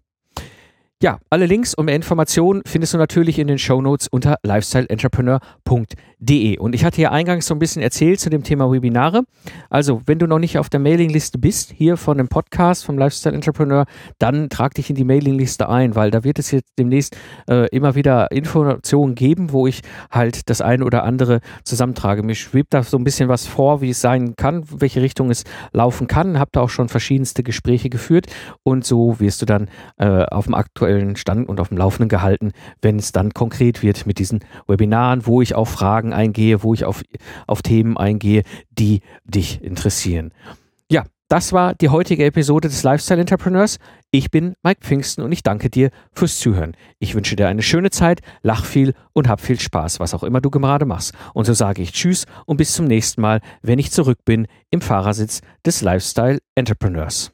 Ja, alle Links und mehr Informationen findest du natürlich in den Show Notes unter lifestyleentrepreneur.de. Und ich hatte ja eingangs so ein bisschen erzählt zu dem Thema Webinare. Also, wenn du noch nicht auf der Mailingliste bist, hier von dem Podcast vom Lifestyle Entrepreneur, dann trag dich in die Mailingliste ein, weil da wird es jetzt demnächst äh, immer wieder Informationen geben, wo ich halt das eine oder andere zusammentrage. Mir schwebt da so ein bisschen was vor, wie es sein kann, welche Richtung es laufen kann. Hab da auch schon verschiedenste Gespräche geführt und so wirst du dann äh, auf dem aktuellen aktuellen Stand und auf dem Laufenden gehalten, wenn es dann konkret wird mit diesen Webinaren, wo ich auf Fragen eingehe, wo ich auf, auf Themen eingehe, die dich interessieren. Ja, das war die heutige Episode des Lifestyle Entrepreneurs. Ich bin Mike Pfingsten und ich danke dir fürs Zuhören. Ich wünsche dir eine schöne Zeit, lach viel und hab viel Spaß, was auch immer du gerade machst. Und so sage ich Tschüss und bis zum nächsten Mal, wenn ich zurück bin im Fahrersitz des Lifestyle Entrepreneurs.